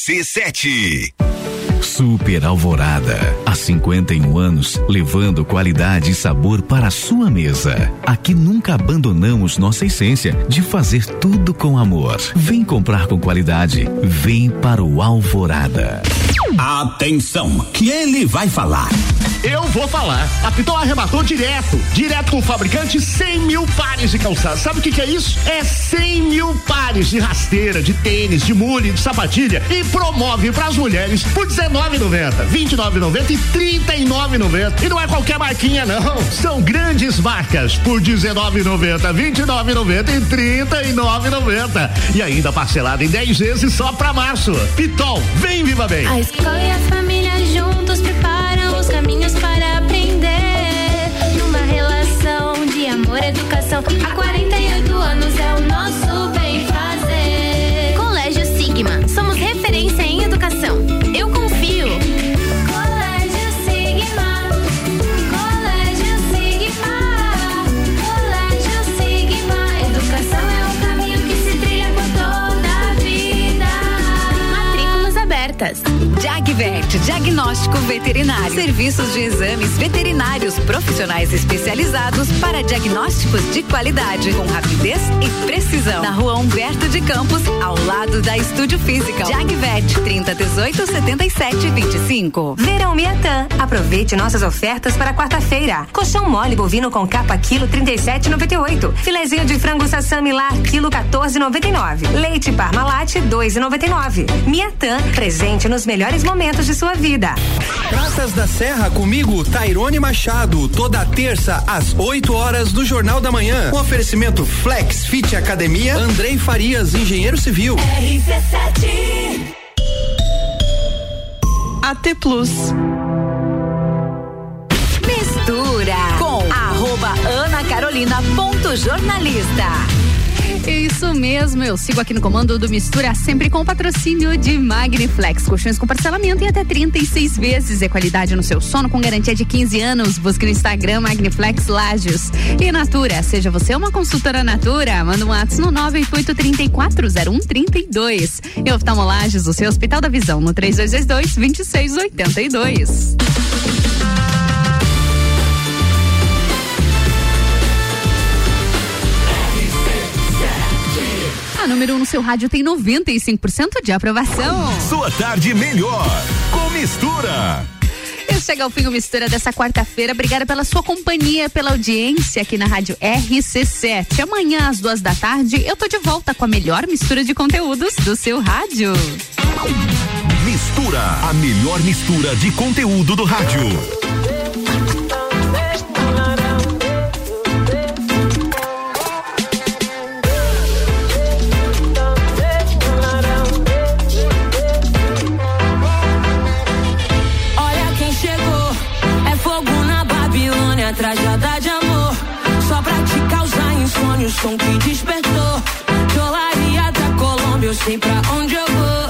RC7. Super Alvorada. Há 51 anos, levando qualidade e sabor para a sua mesa. Aqui nunca abandonamos nossa essência de fazer tudo com amor. Vem comprar com qualidade. Vem para o Alvorada. Atenção, que ele vai falar. Eu vou falar. A Pitol arrematou direto. Direto com o fabricante 100 mil pares de calçados. Sabe o que, que é isso? É 100 mil pares de rasteira, de tênis, de mule, de sapatilha e promove para as mulheres por R$19,90, R$29,90 e R$39,90. E não é qualquer marquinha, não. São grandes marcas por R$19,90, R$29,90 e R$39,90. E ainda parcelado em 10 vezes só para março. Pitol, vem viva bem. A escola e a família juntos preparam caminhos para aprender. Numa relação de amor educação. Diagnóstico veterinário. Serviços de exames veterinários profissionais especializados para diagnósticos de qualidade, com rapidez e precisão. Na rua Humberto de Campos, ao lado da Estúdio Física. Jagvet, 30 18 77 25. Verão Miatã. Aproveite nossas ofertas para quarta-feira. Colchão mole bovino com capa quilo 37,98. Filezinho de frango sassami lar quilo 14,99. Leite Parmalat 2,99. Miatã, presente nos melhores momentos de sua vida. Praças da Serra comigo, Tairone Machado, toda terça às 8 horas do Jornal da Manhã. Um oferecimento Flex Fit Academia, Andrei Farias, engenheiro civil. RC7 AT Plus. Mistura com arroba Ana Carolina ponto jornalista. Isso mesmo, eu sigo aqui no comando do Mistura, sempre com patrocínio de Magniflex. Colchões com parcelamento em até 36 vezes. É qualidade no seu sono com garantia de 15 anos. Busque no Instagram Magniflex Lages. E Natura, seja você uma consultora Natura, manda um WhatsApp no 988340132. E Oftalmolages, o seu Hospital da Visão, no 3222-2682. Número 1 um no seu rádio tem 95% de aprovação. Sua tarde melhor com mistura. Chega ao fim o Mistura dessa quarta-feira. Obrigada pela sua companhia, pela audiência aqui na rádio RC7. Amanhã, às duas da tarde, eu tô de volta com a melhor mistura de conteúdos do seu rádio. Mistura, a melhor mistura de conteúdo do rádio. Som que despertou. Dolaria da Colômbia, eu sei pra onde eu vou.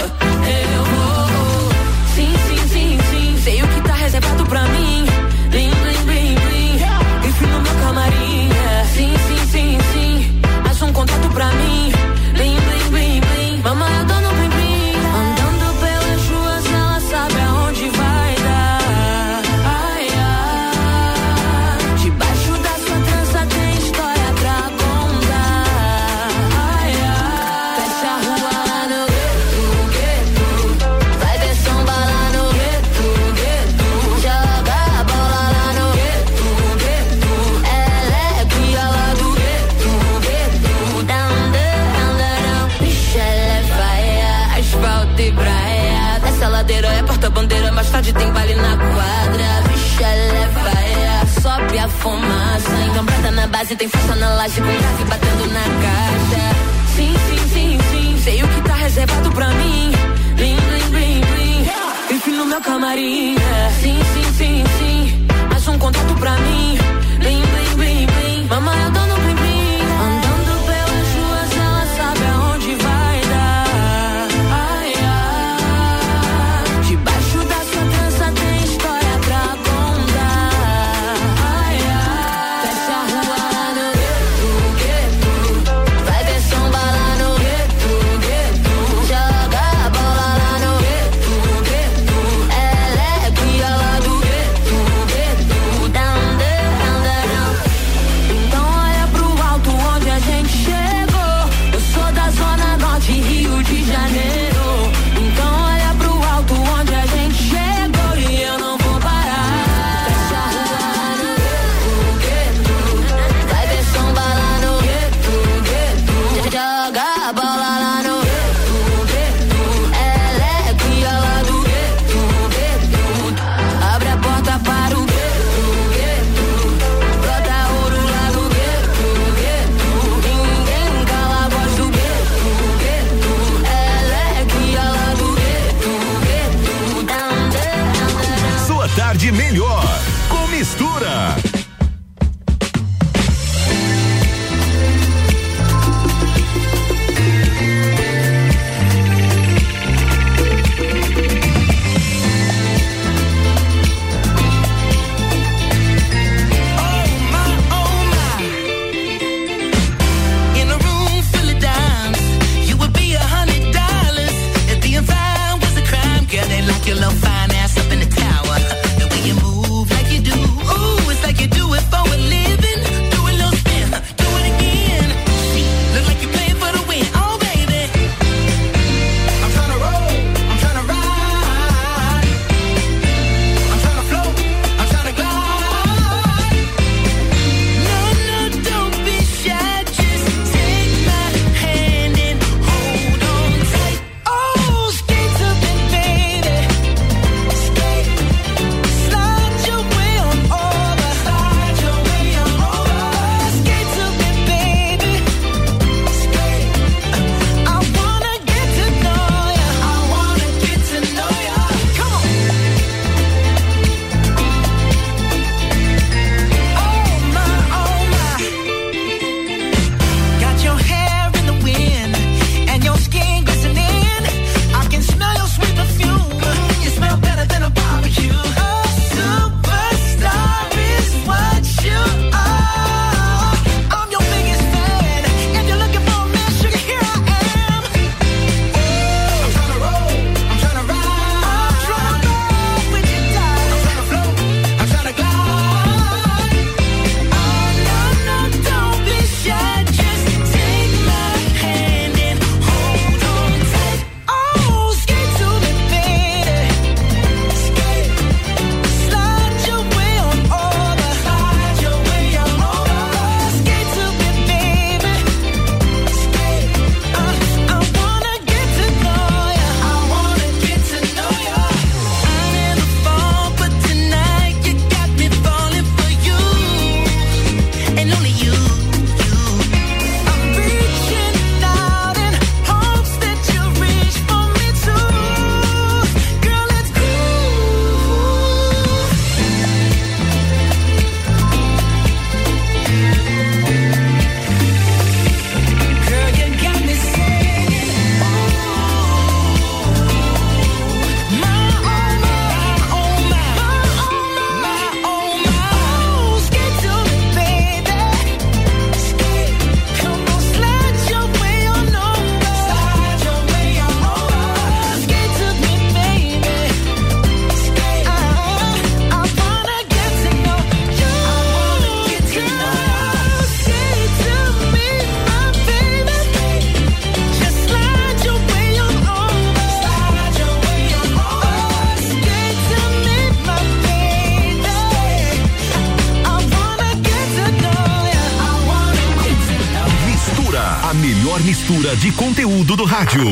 Rádio.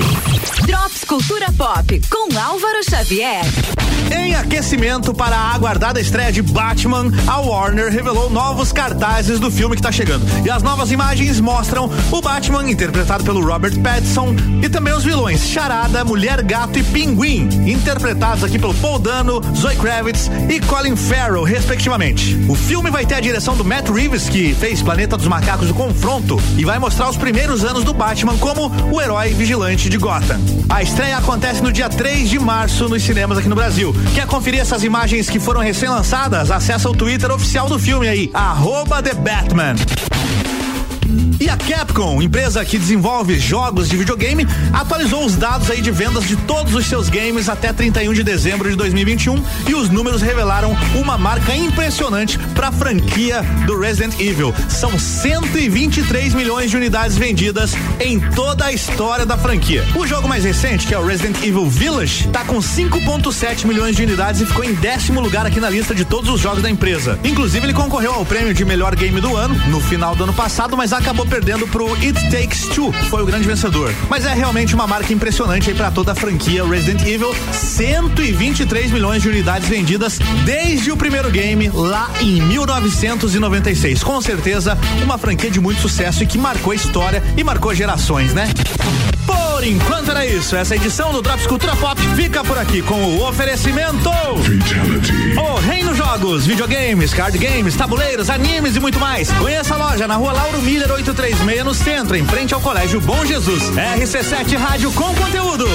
Drops Cultura Pop com Álvaro Xavier. Em aquecimento para aguardada estreia de Batman, a Warner revelou novos cartazes do filme que está chegando. E as novas imagens mostram o Batman, interpretado pelo Robert Pattinson, e também os vilões Charada, Mulher Gato e Pinguim, interpretados aqui pelo Paul Dano, Zoe Kravitz e Colin Farrell, respectivamente. O filme vai ter a direção do Matt Reeves, que fez Planeta dos Macacos o Confronto, e vai mostrar os primeiros anos do Batman como o herói vigilante de Gotham. A estreia acontece no dia 3 de março nos cinemas aqui no Brasil. Quer conferir essas imagens que foram recém-lançadas? Acesse o Twitter oficial do filme aí, arroba The Batman. E a Capcom, empresa que desenvolve jogos de videogame, atualizou os dados aí de vendas de todos os seus games até 31 de dezembro de 2021 e os números revelaram uma marca impressionante para a franquia do Resident Evil. São 123 milhões de unidades vendidas em toda a história da franquia. O jogo mais recente, que é o Resident Evil Village, tá com 5.7 milhões de unidades e ficou em décimo lugar aqui na lista de todos os jogos da empresa. Inclusive, ele concorreu ao prêmio de melhor game do ano no final do ano passado, mas acabou perdendo pro It Takes Two, que foi o grande vencedor. Mas é realmente uma marca impressionante aí para toda a franquia Resident Evil, 123 milhões de unidades vendidas desde o primeiro game lá em 1996. Com certeza, uma franquia de muito sucesso e que marcou a história e marcou gerações, né? Por enquanto era isso. Essa edição do Drops Cultura Pop fica por aqui com o oferecimento. O Reino Jogos, videogames, card games, tabuleiros, animes e muito mais. Conheça a loja na rua Lauro Miller 836 no centro, em frente ao Colégio Bom Jesus. RC7 Rádio com conteúdo.